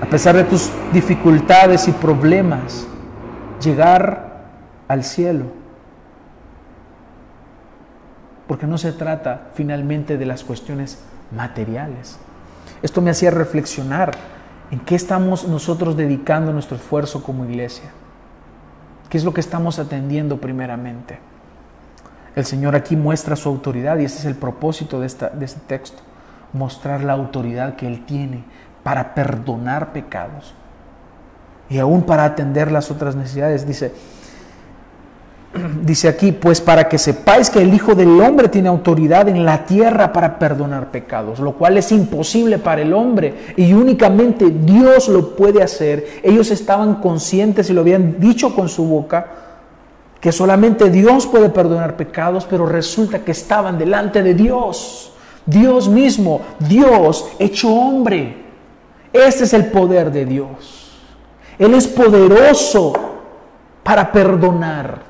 a pesar de tus dificultades y problemas, llegar al cielo. Porque no se trata finalmente de las cuestiones materiales. Esto me hacía reflexionar en qué estamos nosotros dedicando nuestro esfuerzo como iglesia. ¿Qué es lo que estamos atendiendo primeramente? El Señor aquí muestra su autoridad y ese es el propósito de, de este texto, mostrar la autoridad que Él tiene para perdonar pecados y aún para atender las otras necesidades. Dice, dice aquí, pues para que sepáis que el Hijo del Hombre tiene autoridad en la tierra para perdonar pecados, lo cual es imposible para el hombre y únicamente Dios lo puede hacer. Ellos estaban conscientes y lo habían dicho con su boca, que solamente Dios puede perdonar pecados, pero resulta que estaban delante de Dios, Dios mismo, Dios hecho hombre. Este es el poder de Dios. Él es poderoso para perdonar.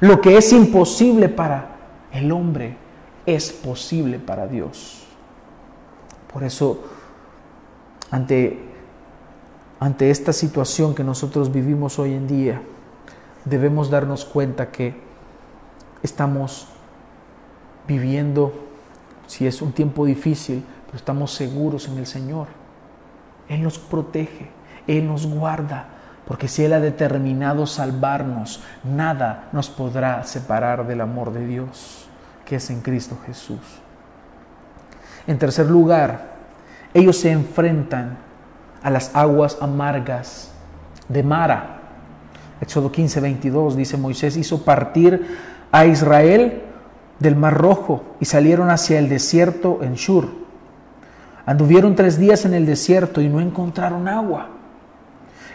Lo que es imposible para el hombre es posible para Dios. Por eso, ante, ante esta situación que nosotros vivimos hoy en día, debemos darnos cuenta que estamos viviendo, si es un tiempo difícil, pero estamos seguros en el Señor. Él nos protege, Él nos guarda, porque si Él ha determinado salvarnos, nada nos podrá separar del amor de Dios, que es en Cristo Jesús. En tercer lugar, ellos se enfrentan a las aguas amargas de Mara. Éxodo 15, 22 dice, Moisés hizo partir a Israel del Mar Rojo y salieron hacia el desierto en Shur. Anduvieron tres días en el desierto y no encontraron agua.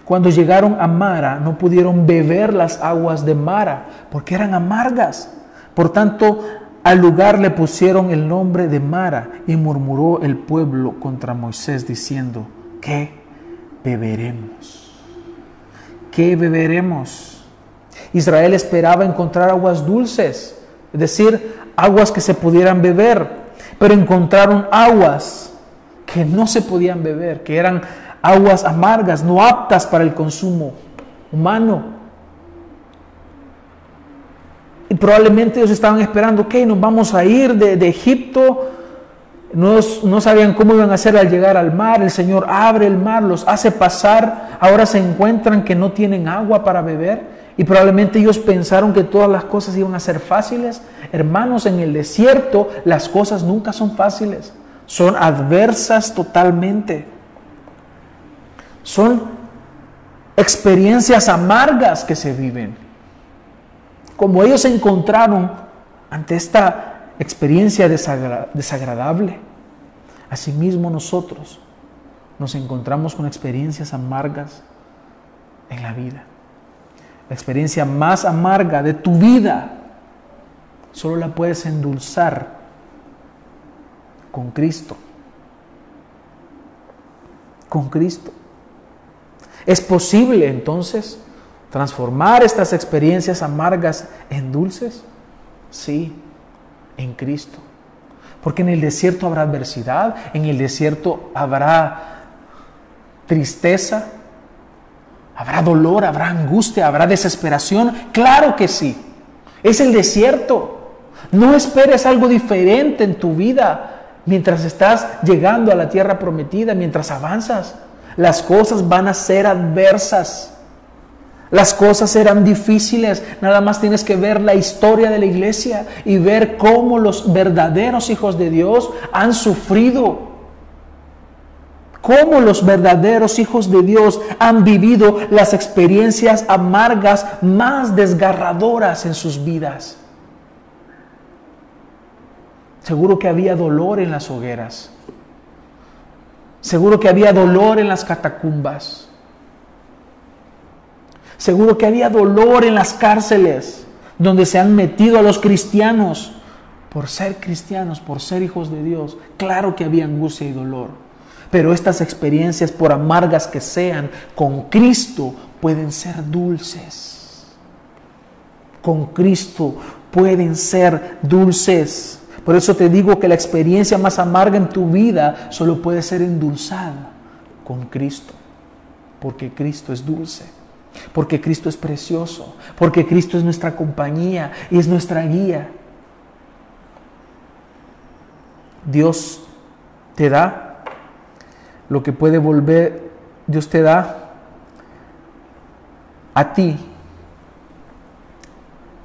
Cuando llegaron a Mara no pudieron beber las aguas de Mara porque eran amargas. Por tanto, al lugar le pusieron el nombre de Mara y murmuró el pueblo contra Moisés diciendo, ¿qué beberemos? ¿Qué beberemos? Israel esperaba encontrar aguas dulces, es decir, aguas que se pudieran beber, pero encontraron aguas que no se podían beber, que eran aguas amargas, no aptas para el consumo humano. Y probablemente ellos estaban esperando, ok, nos vamos a ir de, Egipto. No, no, sabían cómo iban a hacer al llegar al mar. El Señor abre el mar, los hace pasar. Ahora se encuentran que no tienen agua para beber. Y probablemente ellos pensaron que todas las cosas iban a ser fáciles. Hermanos, en el desierto las cosas nunca son fáciles. Son adversas totalmente. Son experiencias amargas que se viven como ellos se encontraron ante esta experiencia desagradable, asimismo nosotros nos encontramos con experiencias amargas en la vida. La experiencia más amarga de tu vida solo la puedes endulzar con Cristo. Con Cristo. ¿Es posible entonces transformar estas experiencias amargas en dulces? Sí, en Cristo. Porque en el desierto habrá adversidad, en el desierto habrá tristeza, habrá dolor, habrá angustia, habrá desesperación. Claro que sí. Es el desierto. No esperes algo diferente en tu vida mientras estás llegando a la tierra prometida, mientras avanzas. Las cosas van a ser adversas. Las cosas eran difíciles, nada más tienes que ver la historia de la iglesia y ver cómo los verdaderos hijos de Dios han sufrido. Cómo los verdaderos hijos de Dios han vivido las experiencias amargas más desgarradoras en sus vidas. Seguro que había dolor en las hogueras. Seguro que había dolor en las catacumbas. Seguro que había dolor en las cárceles donde se han metido a los cristianos por ser cristianos, por ser hijos de Dios. Claro que había angustia y dolor. Pero estas experiencias, por amargas que sean, con Cristo pueden ser dulces. Con Cristo pueden ser dulces. Por eso te digo que la experiencia más amarga en tu vida solo puede ser endulzada con Cristo. Porque Cristo es dulce porque Cristo es precioso, porque Cristo es nuestra compañía y es nuestra guía. Dios te da lo que puede volver, Dios te da a ti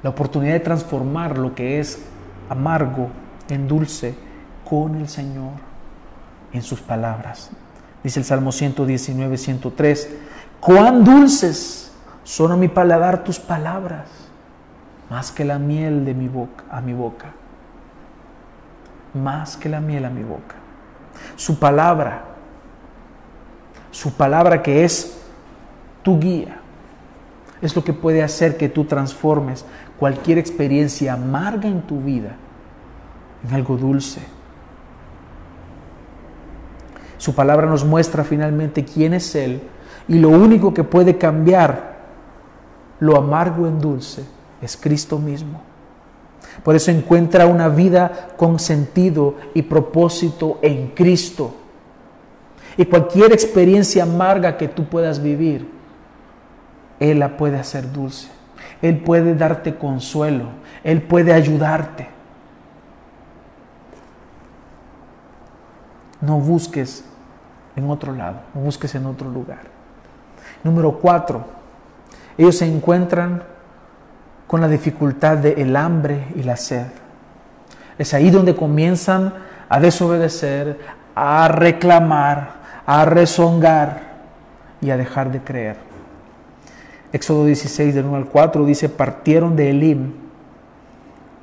la oportunidad de transformar lo que es amargo en dulce con el Señor en sus palabras. Dice el Salmo 119, 103 Cuán dulces son a mi paladar tus palabras, más que la miel de mi boca, a mi boca. Más que la miel a mi boca. Su palabra, su palabra que es tu guía, es lo que puede hacer que tú transformes cualquier experiencia amarga en tu vida en algo dulce. Su palabra nos muestra finalmente quién es Él y lo único que puede cambiar lo amargo en dulce es Cristo mismo. Por eso encuentra una vida con sentido y propósito en Cristo. Y cualquier experiencia amarga que tú puedas vivir, Él la puede hacer dulce. Él puede darte consuelo. Él puede ayudarte. No busques en otro lado, no busques en otro lugar. Número cuatro, ellos se encuentran con la dificultad del el hambre y la sed. Es ahí donde comienzan a desobedecer, a reclamar, a rezongar y a dejar de creer. Éxodo 16, del 1 al 4, dice, partieron de Elim,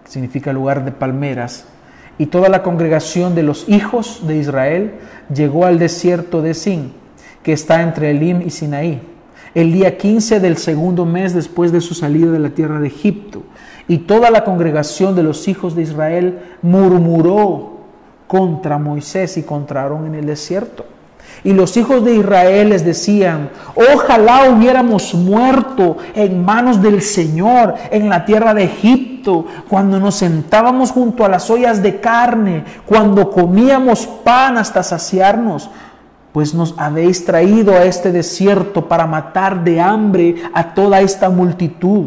que significa lugar de palmeras, y toda la congregación de los hijos de Israel llegó al desierto de Sin, que está entre Elim y Sinaí el día 15 del segundo mes después de su salida de la tierra de Egipto. Y toda la congregación de los hijos de Israel murmuró contra Moisés y contra Aarón en el desierto. Y los hijos de Israel les decían, ojalá hubiéramos muerto en manos del Señor en la tierra de Egipto, cuando nos sentábamos junto a las ollas de carne, cuando comíamos pan hasta saciarnos pues nos habéis traído a este desierto para matar de hambre a toda esta multitud.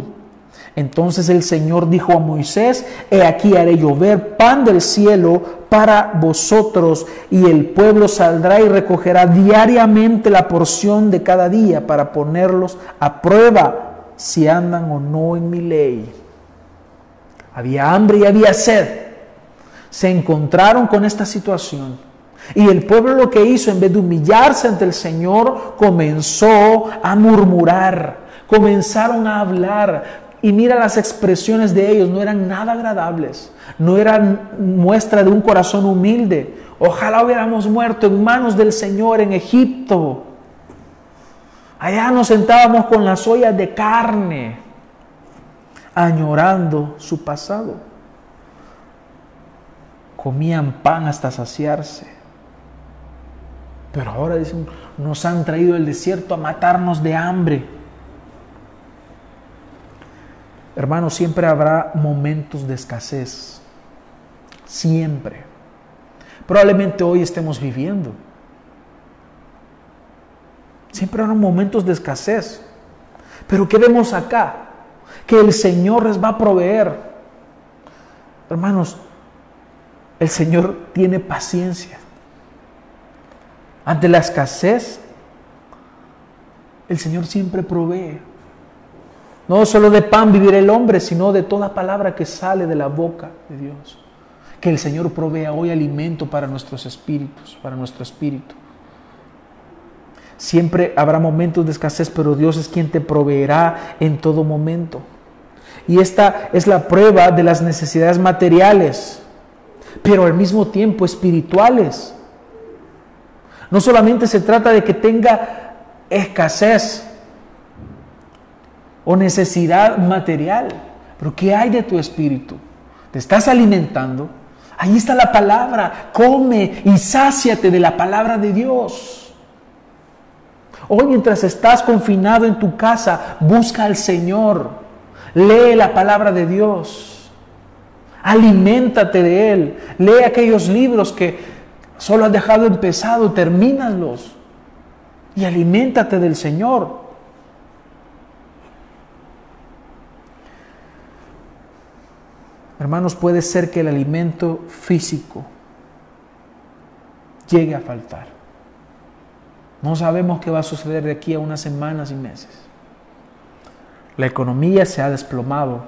Entonces el Señor dijo a Moisés, he aquí haré llover pan del cielo para vosotros, y el pueblo saldrá y recogerá diariamente la porción de cada día para ponerlos a prueba si andan o no en mi ley. Había hambre y había sed. Se encontraron con esta situación y el pueblo lo que hizo, en vez de humillarse ante el Señor, comenzó a murmurar, comenzaron a hablar. Y mira las expresiones de ellos, no eran nada agradables, no eran muestra de un corazón humilde. Ojalá hubiéramos muerto en manos del Señor en Egipto. Allá nos sentábamos con las ollas de carne, añorando su pasado. Comían pan hasta saciarse. Pero ahora dicen, nos han traído el desierto a matarnos de hambre. Hermanos, siempre habrá momentos de escasez. Siempre. Probablemente hoy estemos viviendo. Siempre habrá momentos de escasez. Pero ¿qué vemos acá? Que el Señor les va a proveer. Hermanos, el Señor tiene paciencia. Ante la escasez, el Señor siempre provee. No solo de pan vivir el hombre, sino de toda palabra que sale de la boca de Dios. Que el Señor provea hoy alimento para nuestros espíritus, para nuestro espíritu. Siempre habrá momentos de escasez, pero Dios es quien te proveerá en todo momento. Y esta es la prueba de las necesidades materiales, pero al mismo tiempo espirituales. No solamente se trata de que tenga escasez o necesidad material, pero ¿qué hay de tu espíritu? ¿Te estás alimentando? Ahí está la palabra. Come y sáciate de la palabra de Dios. Hoy mientras estás confinado en tu casa, busca al Señor. Lee la palabra de Dios. Aliméntate de Él. Lee aquellos libros que Solo has dejado empezado, termínalos y aliméntate del Señor. Hermanos, puede ser que el alimento físico llegue a faltar. No sabemos qué va a suceder de aquí a unas semanas y meses. La economía se ha desplomado.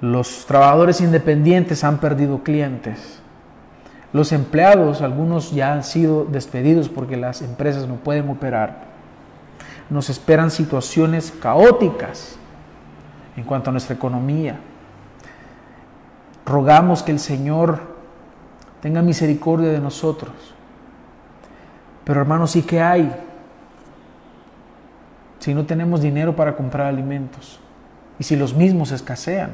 Los trabajadores independientes han perdido clientes. Los empleados, algunos ya han sido despedidos porque las empresas no pueden operar. Nos esperan situaciones caóticas en cuanto a nuestra economía. Rogamos que el Señor tenga misericordia de nosotros. Pero hermanos, ¿sí que hay? Si no tenemos dinero para comprar alimentos y si los mismos escasean.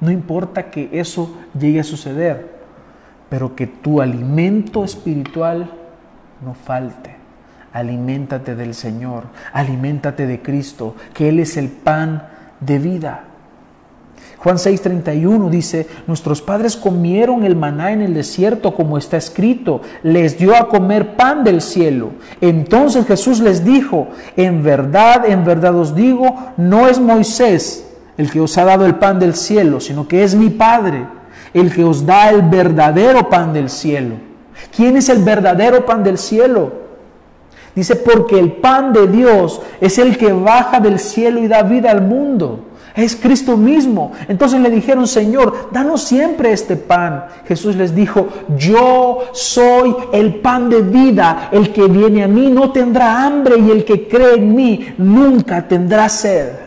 No importa que eso llegue a suceder, pero que tu alimento espiritual no falte. Aliméntate del Señor, aliméntate de Cristo, que Él es el pan de vida. Juan 6:31 dice, nuestros padres comieron el maná en el desierto como está escrito, les dio a comer pan del cielo. Entonces Jesús les dijo, en verdad, en verdad os digo, no es Moisés el que os ha dado el pan del cielo, sino que es mi Padre el que os da el verdadero pan del cielo. ¿Quién es el verdadero pan del cielo? Dice, porque el pan de Dios es el que baja del cielo y da vida al mundo. Es Cristo mismo. Entonces le dijeron, Señor, danos siempre este pan. Jesús les dijo, yo soy el pan de vida. El que viene a mí no tendrá hambre y el que cree en mí nunca tendrá sed.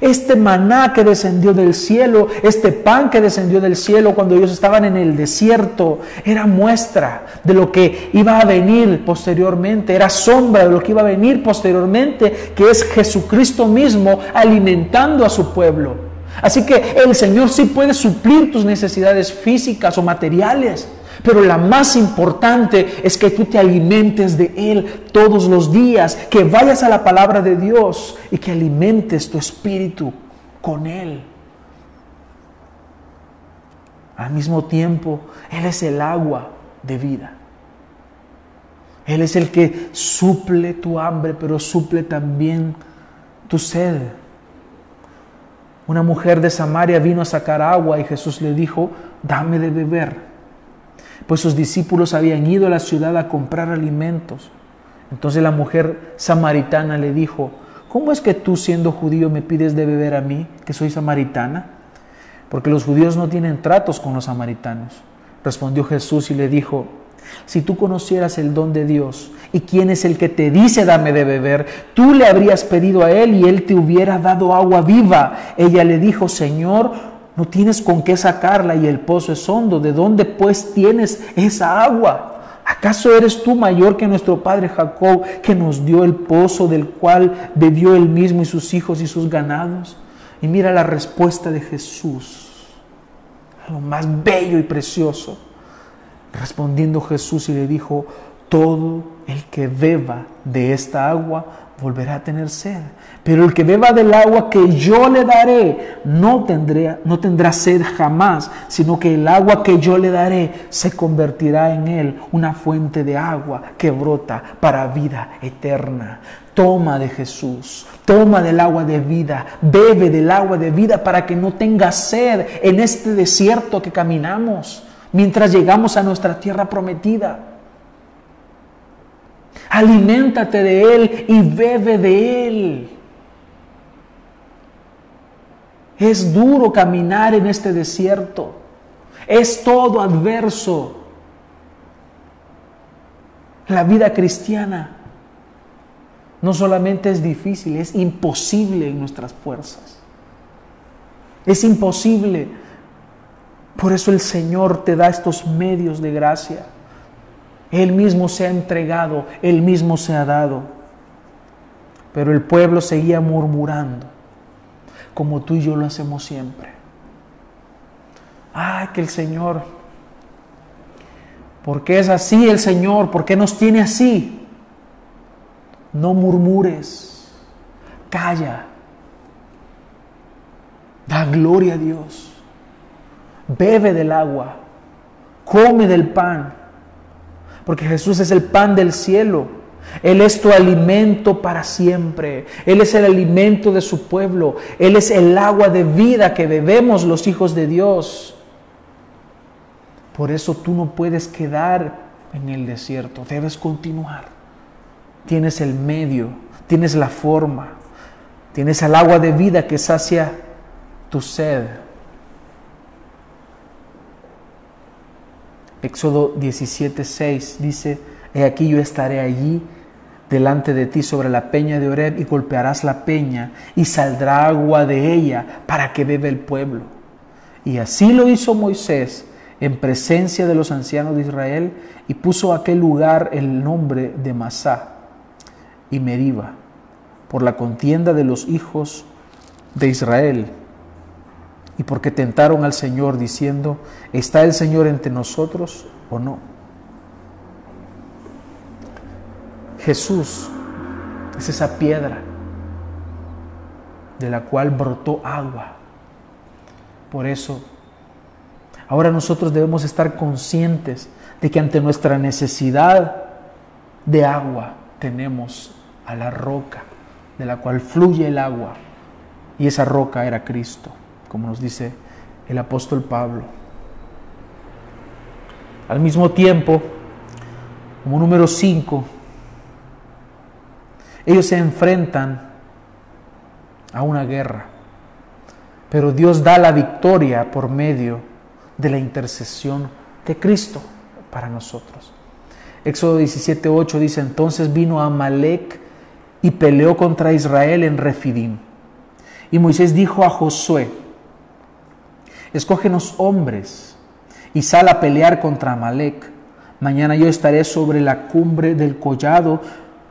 Este maná que descendió del cielo, este pan que descendió del cielo cuando ellos estaban en el desierto, era muestra de lo que iba a venir posteriormente, era sombra de lo que iba a venir posteriormente, que es Jesucristo mismo alimentando a su pueblo. Así que el Señor sí puede suplir tus necesidades físicas o materiales, pero la más importante es que tú te alimentes de Él todos los días, que vayas a la palabra de Dios y que alimentes tu espíritu con Él. Al mismo tiempo, Él es el agua de vida. Él es el que suple tu hambre, pero suple también tu sed. Una mujer de Samaria vino a sacar agua y Jesús le dijo, dame de beber pues sus discípulos habían ido a la ciudad a comprar alimentos. Entonces la mujer samaritana le dijo, ¿cómo es que tú siendo judío me pides de beber a mí, que soy samaritana? Porque los judíos no tienen tratos con los samaritanos. Respondió Jesús y le dijo, si tú conocieras el don de Dios y quién es el que te dice dame de beber, tú le habrías pedido a él y él te hubiera dado agua viva. Ella le dijo, Señor, no tienes con qué sacarla y el pozo es hondo. ¿De dónde pues tienes esa agua? ¿Acaso eres tú mayor que nuestro padre Jacob, que nos dio el pozo del cual bebió él mismo y sus hijos y sus ganados? Y mira la respuesta de Jesús, lo más bello y precioso. Respondiendo Jesús y le dijo, todo el que beba de esta agua volverá a tener sed. Pero el que beba del agua que yo le daré no, tendrá, no tendrá sed jamás, sino que el agua que yo le daré se convertirá en él una fuente de agua que brota para vida eterna. Toma de Jesús, toma del agua de vida, bebe del agua de vida para que no tenga sed en este desierto que caminamos mientras llegamos a nuestra tierra prometida. Aliméntate de Él y bebe de Él. Es duro caminar en este desierto. Es todo adverso. La vida cristiana no solamente es difícil, es imposible en nuestras fuerzas. Es imposible. Por eso el Señor te da estos medios de gracia. Él mismo se ha entregado, Él mismo se ha dado. Pero el pueblo seguía murmurando, como tú y yo lo hacemos siempre. Ay, que el Señor, ¿por qué es así el Señor? ¿Por qué nos tiene así? No murmures, calla, da gloria a Dios, bebe del agua, come del pan porque Jesús es el pan del cielo. Él es tu alimento para siempre. Él es el alimento de su pueblo. Él es el agua de vida que bebemos los hijos de Dios. Por eso tú no puedes quedar en el desierto, debes continuar. Tienes el medio, tienes la forma, tienes el agua de vida que sacia tu sed. Éxodo 17:6 dice, He aquí yo estaré allí delante de ti sobre la peña de Oreb y golpearás la peña y saldrá agua de ella para que bebe el pueblo. Y así lo hizo Moisés en presencia de los ancianos de Israel y puso aquel lugar el nombre de Masá y Meriba por la contienda de los hijos de Israel. Y porque tentaron al Señor diciendo, ¿está el Señor entre nosotros o no? Jesús es esa piedra de la cual brotó agua. Por eso, ahora nosotros debemos estar conscientes de que ante nuestra necesidad de agua tenemos a la roca de la cual fluye el agua. Y esa roca era Cristo, como nos dice el apóstol Pablo. Al mismo tiempo, como número 5, ellos se enfrentan a una guerra, pero Dios da la victoria por medio de la intercesión de Cristo para nosotros. Éxodo 17:8 dice, entonces vino Amalek y peleó contra Israel en Refidim. Y Moisés dijo a Josué, escógenos hombres y sal a pelear contra Amalek. Mañana yo estaré sobre la cumbre del collado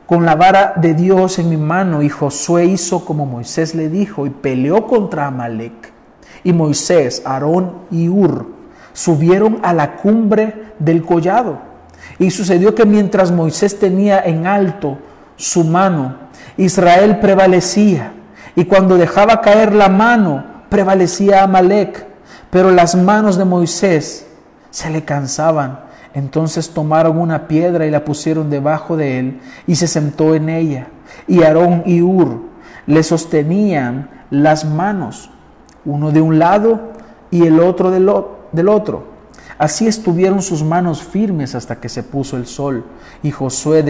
con la vara de Dios en mi mano. Y Josué hizo como Moisés le dijo y peleó contra Amalek. Y Moisés, Aarón y Ur subieron a la cumbre del collado. Y sucedió que mientras Moisés tenía en alto su mano, Israel prevalecía. Y cuando dejaba caer la mano, prevalecía Amalek. Pero las manos de Moisés se le cansaban. Entonces tomaron una piedra y la pusieron debajo de él y se sentó en ella. Y Aarón y Ur le sostenían las manos, uno de un lado y el otro del, otro. Así estuvieron sus manos firmes hasta que se puso el sol. Y Josué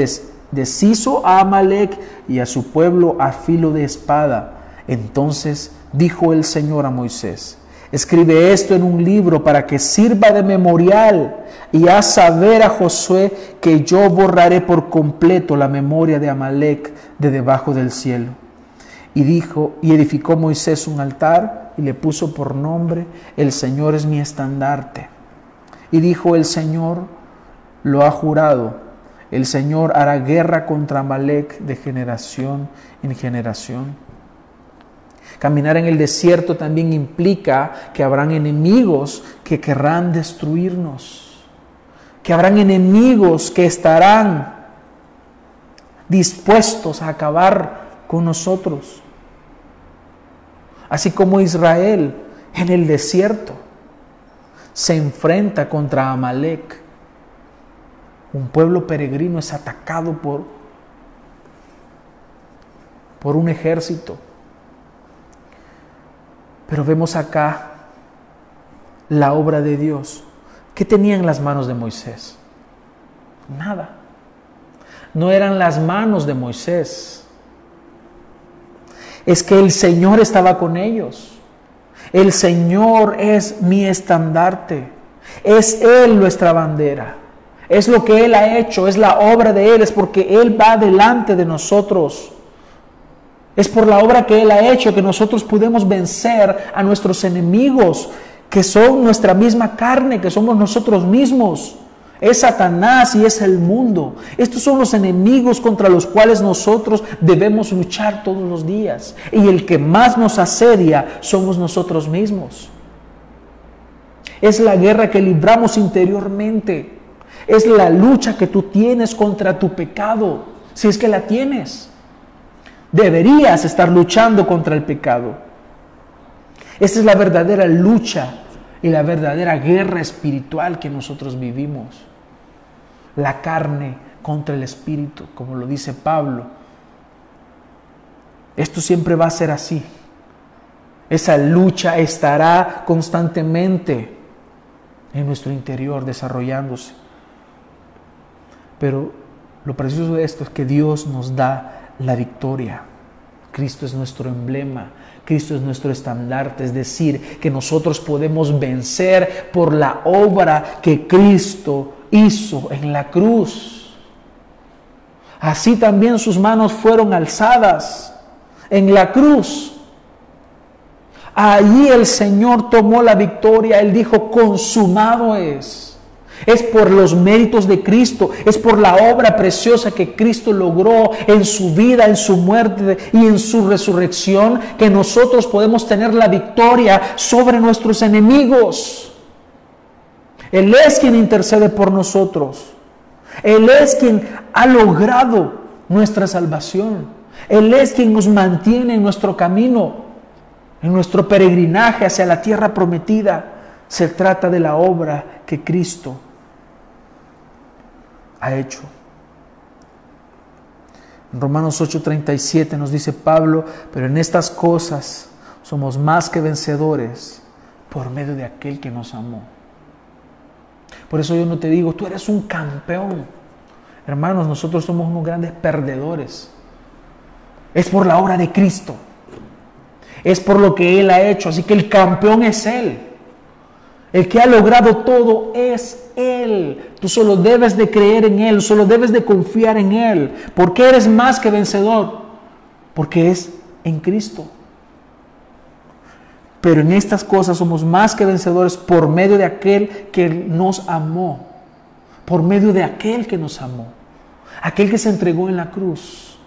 deshizo a Amalek y a su pueblo a filo de espada. Entonces dijo el Señor a Moisés, Escribe esto en un libro para que sirva de memorial y haz saber a Josué que yo borraré por completo la memoria de Amalek de debajo del cielo. Y dijo, y edificó Moisés un altar y le puso por nombre, el Señor es mi estandarte. Y dijo el Señor, lo ha jurado, el Señor hará guerra contra Amalek de generación en generación. Caminar en el desierto también implica que habrán enemigos que querrán destruirnos, que habrán enemigos que estarán dispuestos a acabar con nosotros. Así como Israel en el desierto se enfrenta contra Amalek. Un pueblo peregrino es atacado por, por un ejército. Pero vemos acá la obra de Dios. ¿Qué tenía en las manos de Moisés? Nada. No eran las manos de Moisés. Es que el Señor estaba con ellos. El Señor es mi estandarte. Es Él nuestra bandera. Es lo que Él ha hecho, es la obra de Él, es porque Él va delante de nosotros. Es por la obra que Él ha hecho que nosotros podemos vencer a nuestros enemigos, que son nuestra misma carne, que somos nosotros mismos. Es Satanás y es el mundo. Estos son los enemigos contra los cuales nosotros debemos luchar todos los días. Y el que más nos asedia somos nosotros mismos. Es la guerra que libramos interiormente. Es la lucha que tú tienes contra tu pecado, si es que la tienes. Deberías estar luchando contra el pecado. Esa es la verdadera lucha y la verdadera guerra espiritual que nosotros vivimos. La carne contra el espíritu, como lo dice Pablo. Esto siempre va a ser así. Esa lucha estará constantemente en nuestro interior desarrollándose. Pero lo precioso de esto es que Dios nos da la victoria. Cristo es nuestro emblema, Cristo es nuestro estandarte, es decir, que nosotros podemos vencer por la obra que Cristo hizo en la cruz. Así también sus manos fueron alzadas en la cruz. Allí el Señor tomó la victoria, Él dijo, consumado es. Es por los méritos de Cristo, es por la obra preciosa que Cristo logró en su vida, en su muerte y en su resurrección, que nosotros podemos tener la victoria sobre nuestros enemigos. Él es quien intercede por nosotros. Él es quien ha logrado nuestra salvación. Él es quien nos mantiene en nuestro camino, en nuestro peregrinaje hacia la tierra prometida. Se trata de la obra que Cristo hecho. En Romanos 8:37 nos dice Pablo, pero en estas cosas somos más que vencedores por medio de aquel que nos amó. Por eso yo no te digo, tú eres un campeón. Hermanos, nosotros somos unos grandes perdedores. Es por la obra de Cristo. Es por lo que Él ha hecho. Así que el campeón es Él. El que ha logrado todo es Él. Tú solo debes de creer en Él, solo debes de confiar en Él. ¿Por qué eres más que vencedor? Porque es en Cristo. Pero en estas cosas somos más que vencedores por medio de aquel que nos amó. Por medio de aquel que nos amó. Aquel que se entregó en la cruz.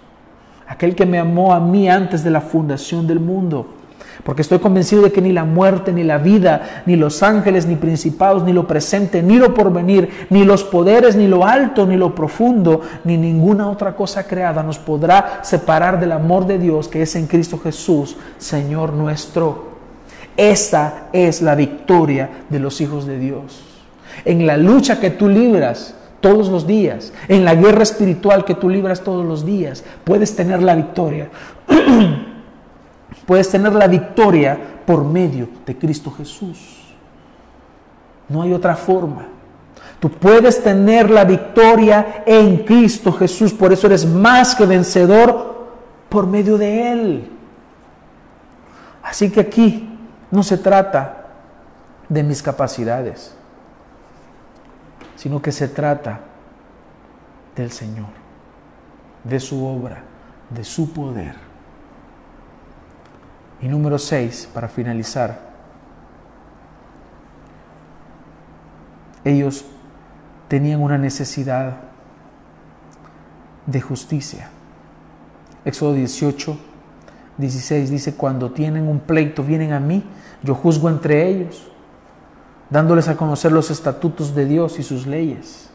Aquel que me amó a mí antes de la fundación del mundo. Porque estoy convencido de que ni la muerte, ni la vida, ni los ángeles, ni principados, ni lo presente, ni lo porvenir, ni los poderes, ni lo alto, ni lo profundo, ni ninguna otra cosa creada nos podrá separar del amor de Dios que es en Cristo Jesús, Señor nuestro. Esa es la victoria de los hijos de Dios. En la lucha que tú libras todos los días, en la guerra espiritual que tú libras todos los días, puedes tener la victoria. Puedes tener la victoria por medio de Cristo Jesús. No hay otra forma. Tú puedes tener la victoria en Cristo Jesús. Por eso eres más que vencedor por medio de Él. Así que aquí no se trata de mis capacidades, sino que se trata del Señor, de su obra, de su poder. Y número seis, para finalizar, ellos tenían una necesidad de justicia. Éxodo 18, 16 dice, cuando tienen un pleito, vienen a mí, yo juzgo entre ellos, dándoles a conocer los estatutos de Dios y sus leyes.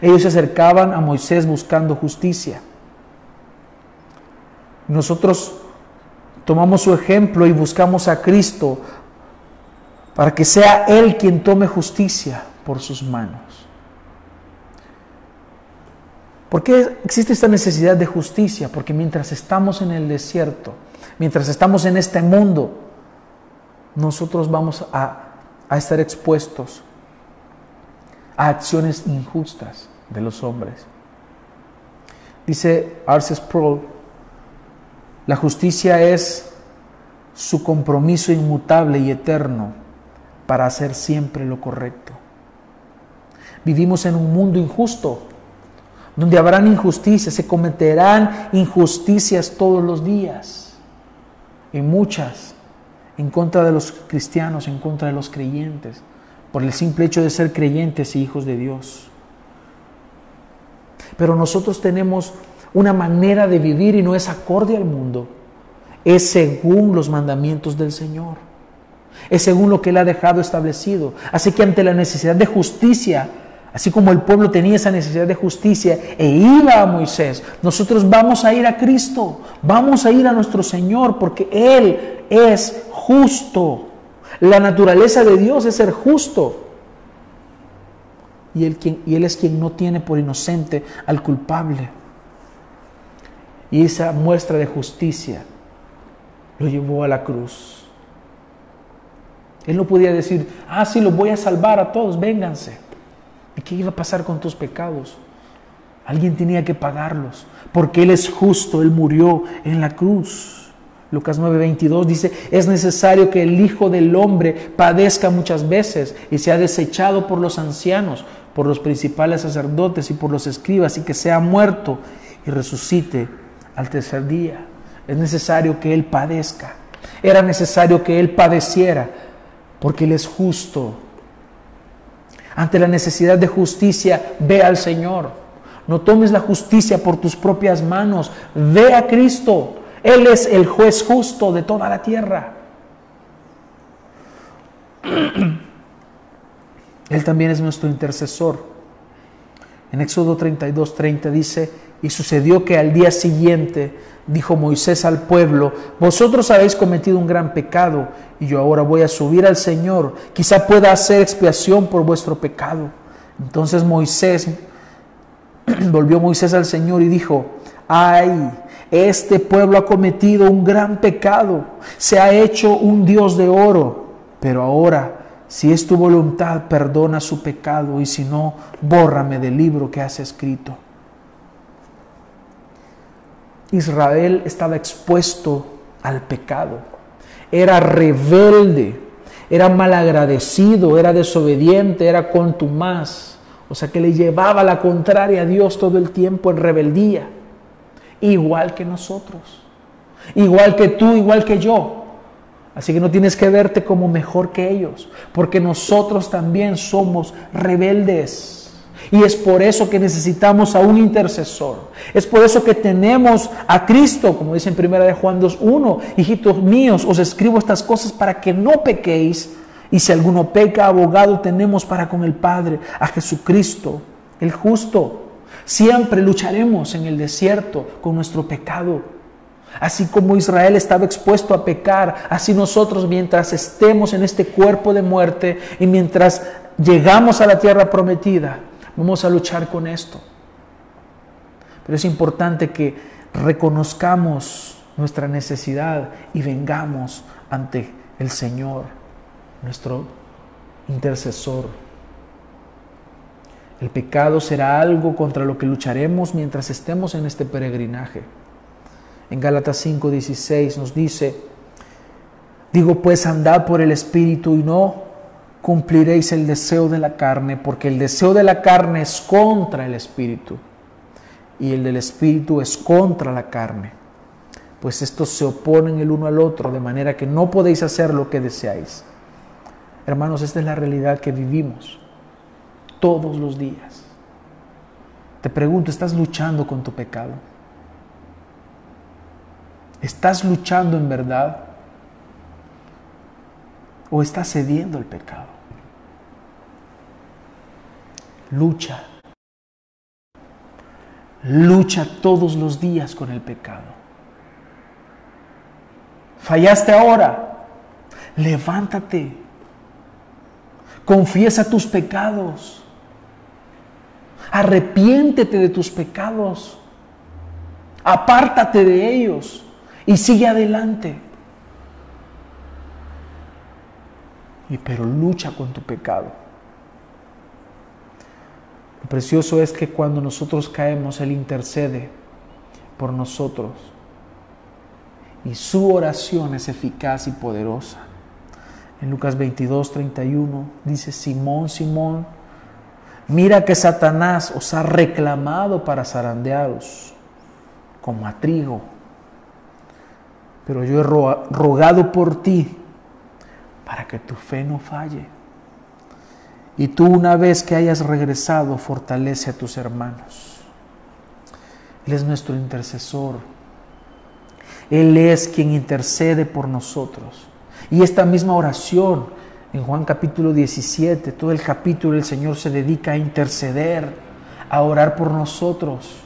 Ellos se acercaban a Moisés buscando justicia. Nosotros tomamos su ejemplo y buscamos a Cristo para que sea Él quien tome justicia por sus manos. ¿Por qué existe esta necesidad de justicia? Porque mientras estamos en el desierto, mientras estamos en este mundo, nosotros vamos a, a estar expuestos a acciones injustas de los hombres. Dice Arces Sproul, la justicia es su compromiso inmutable y eterno para hacer siempre lo correcto. Vivimos en un mundo injusto, donde habrán injusticias, se cometerán injusticias todos los días, y muchas en contra de los cristianos, en contra de los creyentes, por el simple hecho de ser creyentes y hijos de Dios. Pero nosotros tenemos una manera de vivir y no es acorde al mundo. Es según los mandamientos del Señor. Es según lo que Él ha dejado establecido. Así que ante la necesidad de justicia, así como el pueblo tenía esa necesidad de justicia e iba a Moisés, nosotros vamos a ir a Cristo, vamos a ir a nuestro Señor porque Él es justo. La naturaleza de Dios es ser justo. Y él, y él es quien no tiene por inocente al culpable. Y esa muestra de justicia lo llevó a la cruz. Él no podía decir, ah, sí, los voy a salvar a todos, vénganse. ¿Y qué iba a pasar con tus pecados? Alguien tenía que pagarlos, porque Él es justo, Él murió en la cruz. Lucas 9:22 dice, es necesario que el Hijo del Hombre padezca muchas veces y sea desechado por los ancianos, por los principales sacerdotes y por los escribas, y que sea muerto y resucite al tercer día. Es necesario que Él padezca. Era necesario que Él padeciera, porque Él es justo. Ante la necesidad de justicia, ve al Señor. No tomes la justicia por tus propias manos, ve a Cristo. Él es el juez justo de toda la tierra. Él también es nuestro intercesor. En Éxodo 32, 30 dice, y sucedió que al día siguiente dijo Moisés al pueblo, vosotros habéis cometido un gran pecado y yo ahora voy a subir al Señor, quizá pueda hacer expiación por vuestro pecado. Entonces Moisés, volvió Moisés al Señor y dijo, ay, este pueblo ha cometido un gran pecado, se ha hecho un Dios de oro, pero ahora si es tu voluntad, perdona su pecado y si no, bórrame del libro que has escrito. Israel estaba expuesto al pecado, era rebelde, era malagradecido, era desobediente, era contumaz, o sea que le llevaba la contraria a Dios todo el tiempo en rebeldía, igual que nosotros, igual que tú, igual que yo. Así que no tienes que verte como mejor que ellos, porque nosotros también somos rebeldes. Y es por eso que necesitamos a un intercesor. Es por eso que tenemos a Cristo, como dice en 1 de Juan 2.1, hijitos míos, os escribo estas cosas para que no pequéis. Y si alguno peca, abogado tenemos para con el Padre, a Jesucristo, el justo. Siempre lucharemos en el desierto con nuestro pecado Así como Israel estaba expuesto a pecar, así nosotros mientras estemos en este cuerpo de muerte y mientras llegamos a la tierra prometida, vamos a luchar con esto. Pero es importante que reconozcamos nuestra necesidad y vengamos ante el Señor, nuestro intercesor. El pecado será algo contra lo que lucharemos mientras estemos en este peregrinaje. En Gálatas 5:16 nos dice, digo pues andad por el Espíritu y no cumpliréis el deseo de la carne, porque el deseo de la carne es contra el Espíritu y el del Espíritu es contra la carne, pues estos se oponen el uno al otro, de manera que no podéis hacer lo que deseáis. Hermanos, esta es la realidad que vivimos todos los días. Te pregunto, ¿estás luchando con tu pecado? ¿Estás luchando en verdad? ¿O estás cediendo al pecado? Lucha. Lucha todos los días con el pecado. Fallaste ahora. Levántate. Confiesa tus pecados. Arrepiéntete de tus pecados. Apártate de ellos y sigue adelante. Y pero lucha con tu pecado. Lo precioso es que cuando nosotros caemos, Él intercede por nosotros. Y su oración es eficaz y poderosa. En Lucas 22, 31 dice, Simón, Simón, mira que Satanás os ha reclamado para zarandearos como a trigo pero yo he rogado por ti para que tu fe no falle. Y tú una vez que hayas regresado, fortalece a tus hermanos. Él es nuestro intercesor. Él es quien intercede por nosotros. Y esta misma oración en Juan capítulo 17, todo el capítulo el Señor se dedica a interceder, a orar por nosotros.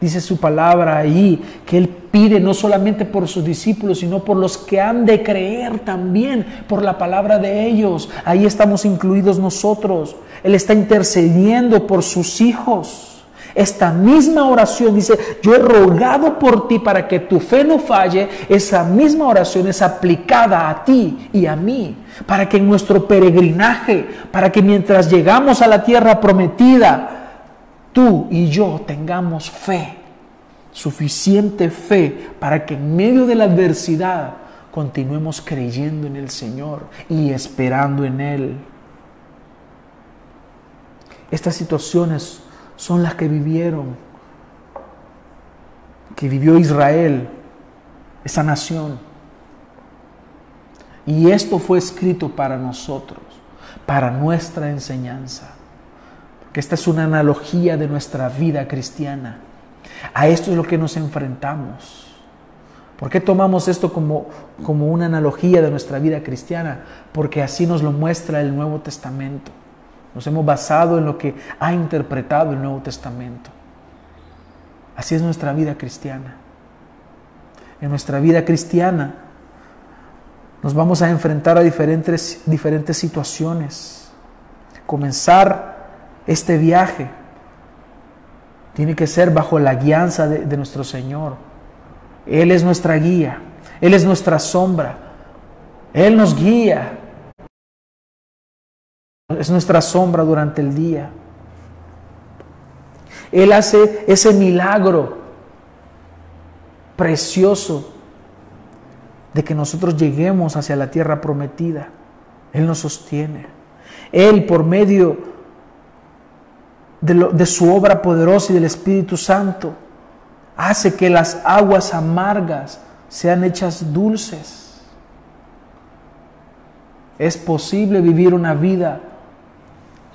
Dice su palabra ahí que Él pide no solamente por sus discípulos, sino por los que han de creer también por la palabra de ellos. Ahí estamos incluidos nosotros. Él está intercediendo por sus hijos. Esta misma oración dice, yo he rogado por ti para que tu fe no falle. Esa misma oración es aplicada a ti y a mí, para que en nuestro peregrinaje, para que mientras llegamos a la tierra prometida, tú y yo tengamos fe, suficiente fe para que en medio de la adversidad continuemos creyendo en el Señor y esperando en Él. Estas situaciones son las que vivieron, que vivió Israel, esa nación. Y esto fue escrito para nosotros, para nuestra enseñanza. Que esta es una analogía de nuestra vida cristiana. A esto es lo que nos enfrentamos. ¿Por qué tomamos esto como, como una analogía de nuestra vida cristiana? Porque así nos lo muestra el Nuevo Testamento. Nos hemos basado en lo que ha interpretado el Nuevo Testamento. Así es nuestra vida cristiana. En nuestra vida cristiana nos vamos a enfrentar a diferentes, diferentes situaciones. Comenzar este viaje tiene que ser bajo la guianza de, de nuestro Señor. Él es nuestra guía, Él es nuestra sombra, Él nos guía, es nuestra sombra durante el día. Él hace ese milagro precioso de que nosotros lleguemos hacia la tierra prometida. Él nos sostiene. Él, por medio de, su obra poderosa y del Espíritu Santo, hace que las aguas amargas sean hechas dulces. Es posible vivir una vida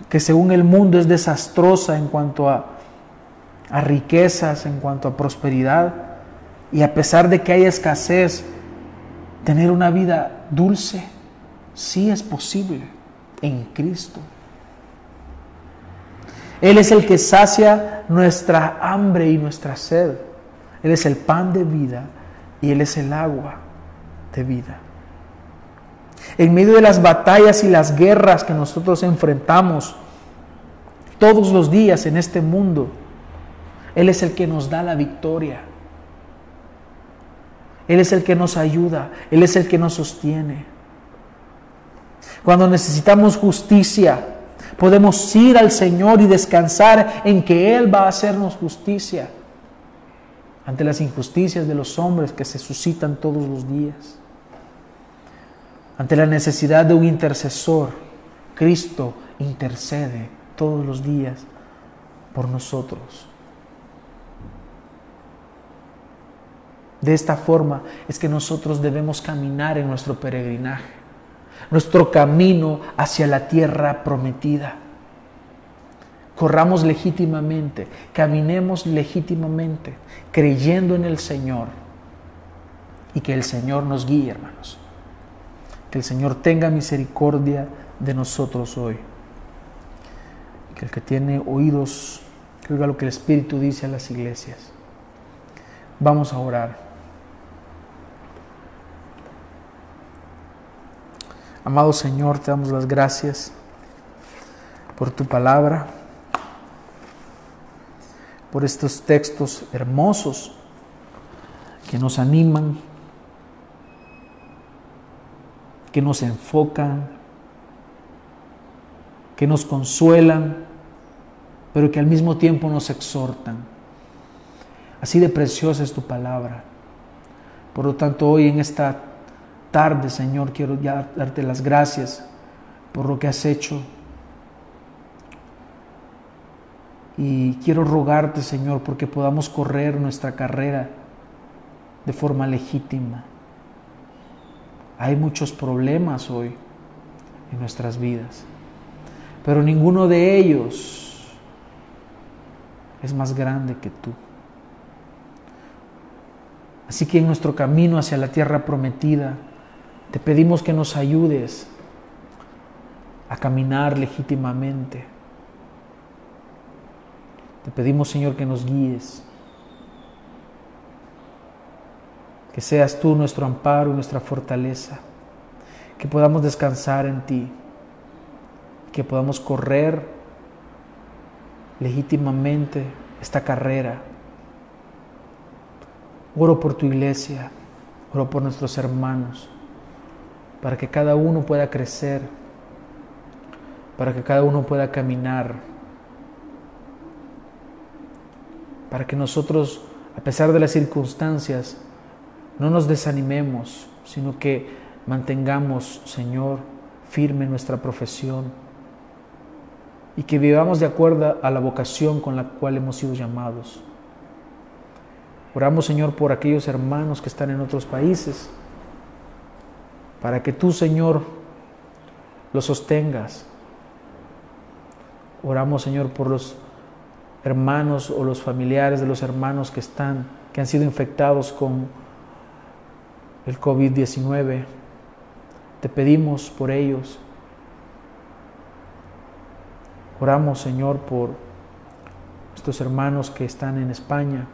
que según el mundo es desastrosa en cuanto a, a riquezas, en cuanto a prosperidad, y a pesar de que hay escasez, tener una vida dulce, sí es posible en Cristo. Él es el que sacia nuestra hambre y nuestra sed. Él es el pan de vida y Él es el agua de vida. En medio de las batallas y las guerras que nosotros enfrentamos todos los días en este mundo, Él es el que nos da la victoria. Él es el que nos ayuda, Él es el que nos sostiene. Cuando necesitamos justicia, podemos ir al Señor y descansar en que Él va a hacernos justicia ante las injusticias de los hombres que se suscitan todos los días. Ante la necesidad de un intercesor, Cristo intercede todos los días por nosotros. De esta forma es que nosotros debemos caminar en nuestro peregrinaje, nuestro camino hacia la tierra prometida. Corramos legítimamente, caminemos legítimamente, creyendo en el Señor y que el Señor nos guíe, hermanos. Que el Señor tenga misericordia de nosotros hoy. Que el que tiene oídos, que oiga lo que el Espíritu dice a las iglesias. Vamos a orar. Amado Señor, te damos las gracias por tu palabra, por estos textos hermosos que nos animan, que nos enfocan, que nos consuelan, pero que al mismo tiempo nos exhortan. Así de preciosa es tu palabra. Por lo tanto, hoy en esta tarde, Señor, quiero darte las gracias por lo que has hecho. Y quiero rogarte, Señor, porque podamos correr nuestra carrera de forma legítima hay muchos problemas hoy en nuestras vidas, pero ninguno de ellos es más grande que tú. Así que en nuestro camino hacia la tierra prometida, te pedimos que nos ayudes a caminar legítimamente. Te pedimos, Señor, que nos guíes. que seas tú nuestro amparo y nuestra fortaleza, que podamos descansar en ti, que podamos correr legítimamente esta carrera. Oro por tu iglesia, oro por nuestros hermanos, para que cada uno pueda crecer, para que cada uno pueda caminar, para que nosotros, a pesar de las circunstancias, no nos desanimemos, sino que mantengamos, Señor, firme nuestra profesión y que vivamos de acuerdo a la vocación con la cual hemos sido llamados. Oramos, Señor, por aquellos hermanos que están en otros países, para que tú, Señor, los sostengas. Oramos, Señor, por los hermanos o los familiares de los hermanos que están, que han sido infectados con el COVID-19. Te pedimos por ellos. Oramos, Señor, por estos hermanos que están en España,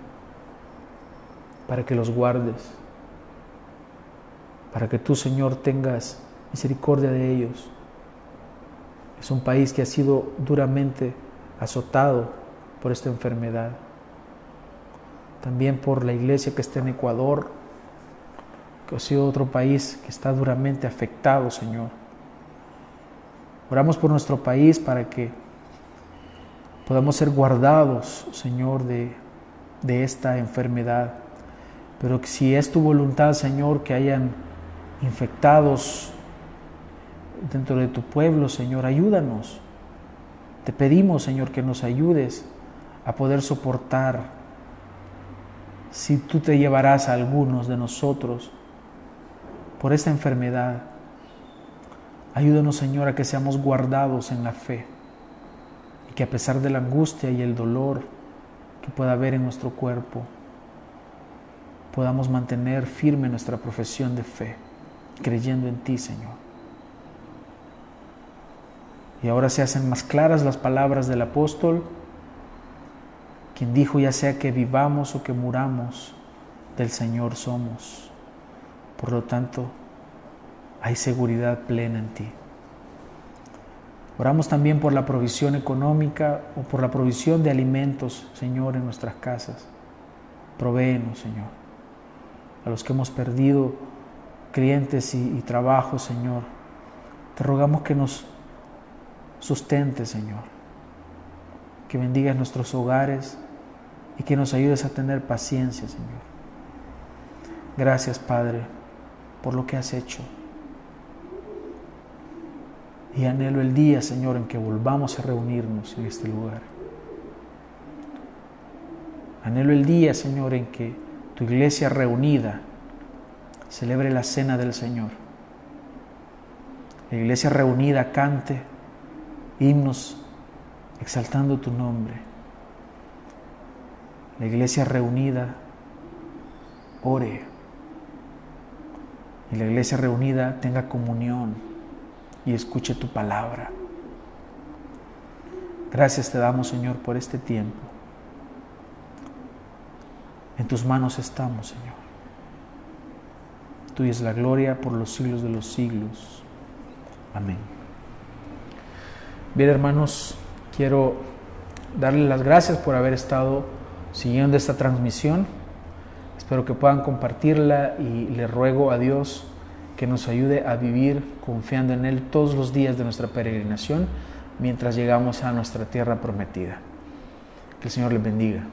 para que los guardes, para que tú, Señor, tengas misericordia de ellos. Es un país que ha sido duramente azotado por esta enfermedad. También por la iglesia que está en Ecuador, que ha sido otro país que está duramente afectado, Señor. Oramos por nuestro país para que podamos ser guardados, Señor, de, esta enfermedad. Pero si es tu voluntad, Señor, que hayan infectados dentro de tu pueblo, Señor, ayúdanos. Te pedimos, Señor, que nos ayudes a poder soportar si tú te llevarás a algunos de nosotros por esta enfermedad. Ayúdanos, Señor, a que seamos guardados en la fe y que a pesar de la angustia y el dolor que pueda haber en nuestro cuerpo, podamos mantener firme nuestra profesión de fe, creyendo en ti, Señor. Y ahora se hacen más claras las palabras del apóstol quien dijo ya sea que vivamos o que muramos, del Señor somos. Por lo tanto, hay seguridad plena en ti. Oramos también por la provisión económica o por la provisión de alimentos, Señor, en nuestras casas. Provéenos, Señor. A los que hemos perdido clientes y, y trabajo, Señor, te rogamos que nos sustente, Señor. Que bendigas nuestros hogares, y que nos ayudes a tener paciencia, Señor. Gracias, Padre, por lo que has hecho. Y anhelo el día, Señor, en que volvamos a reunirnos en este lugar. Anhelo el día, Señor, en que tu iglesia reunida celebre la cena del Señor. La iglesia reunida cante himnos exaltando tu nombre la iglesia reunida ore y la iglesia reunida tenga comunión y escuche tu palabra. Gracias te damos, Señor, por este tiempo. En tus manos estamos, Señor. Tuya es la gloria por los siglos de los siglos. Amén. Bien, hermanos, quiero darle las gracias por haber estado siguiendo esta transmisión. Espero que puedan compartirla y le ruego a Dios que nos ayude a vivir confiando en Él todos los días de nuestra peregrinación mientras llegamos a nuestra tierra prometida. Que el Señor les bendiga.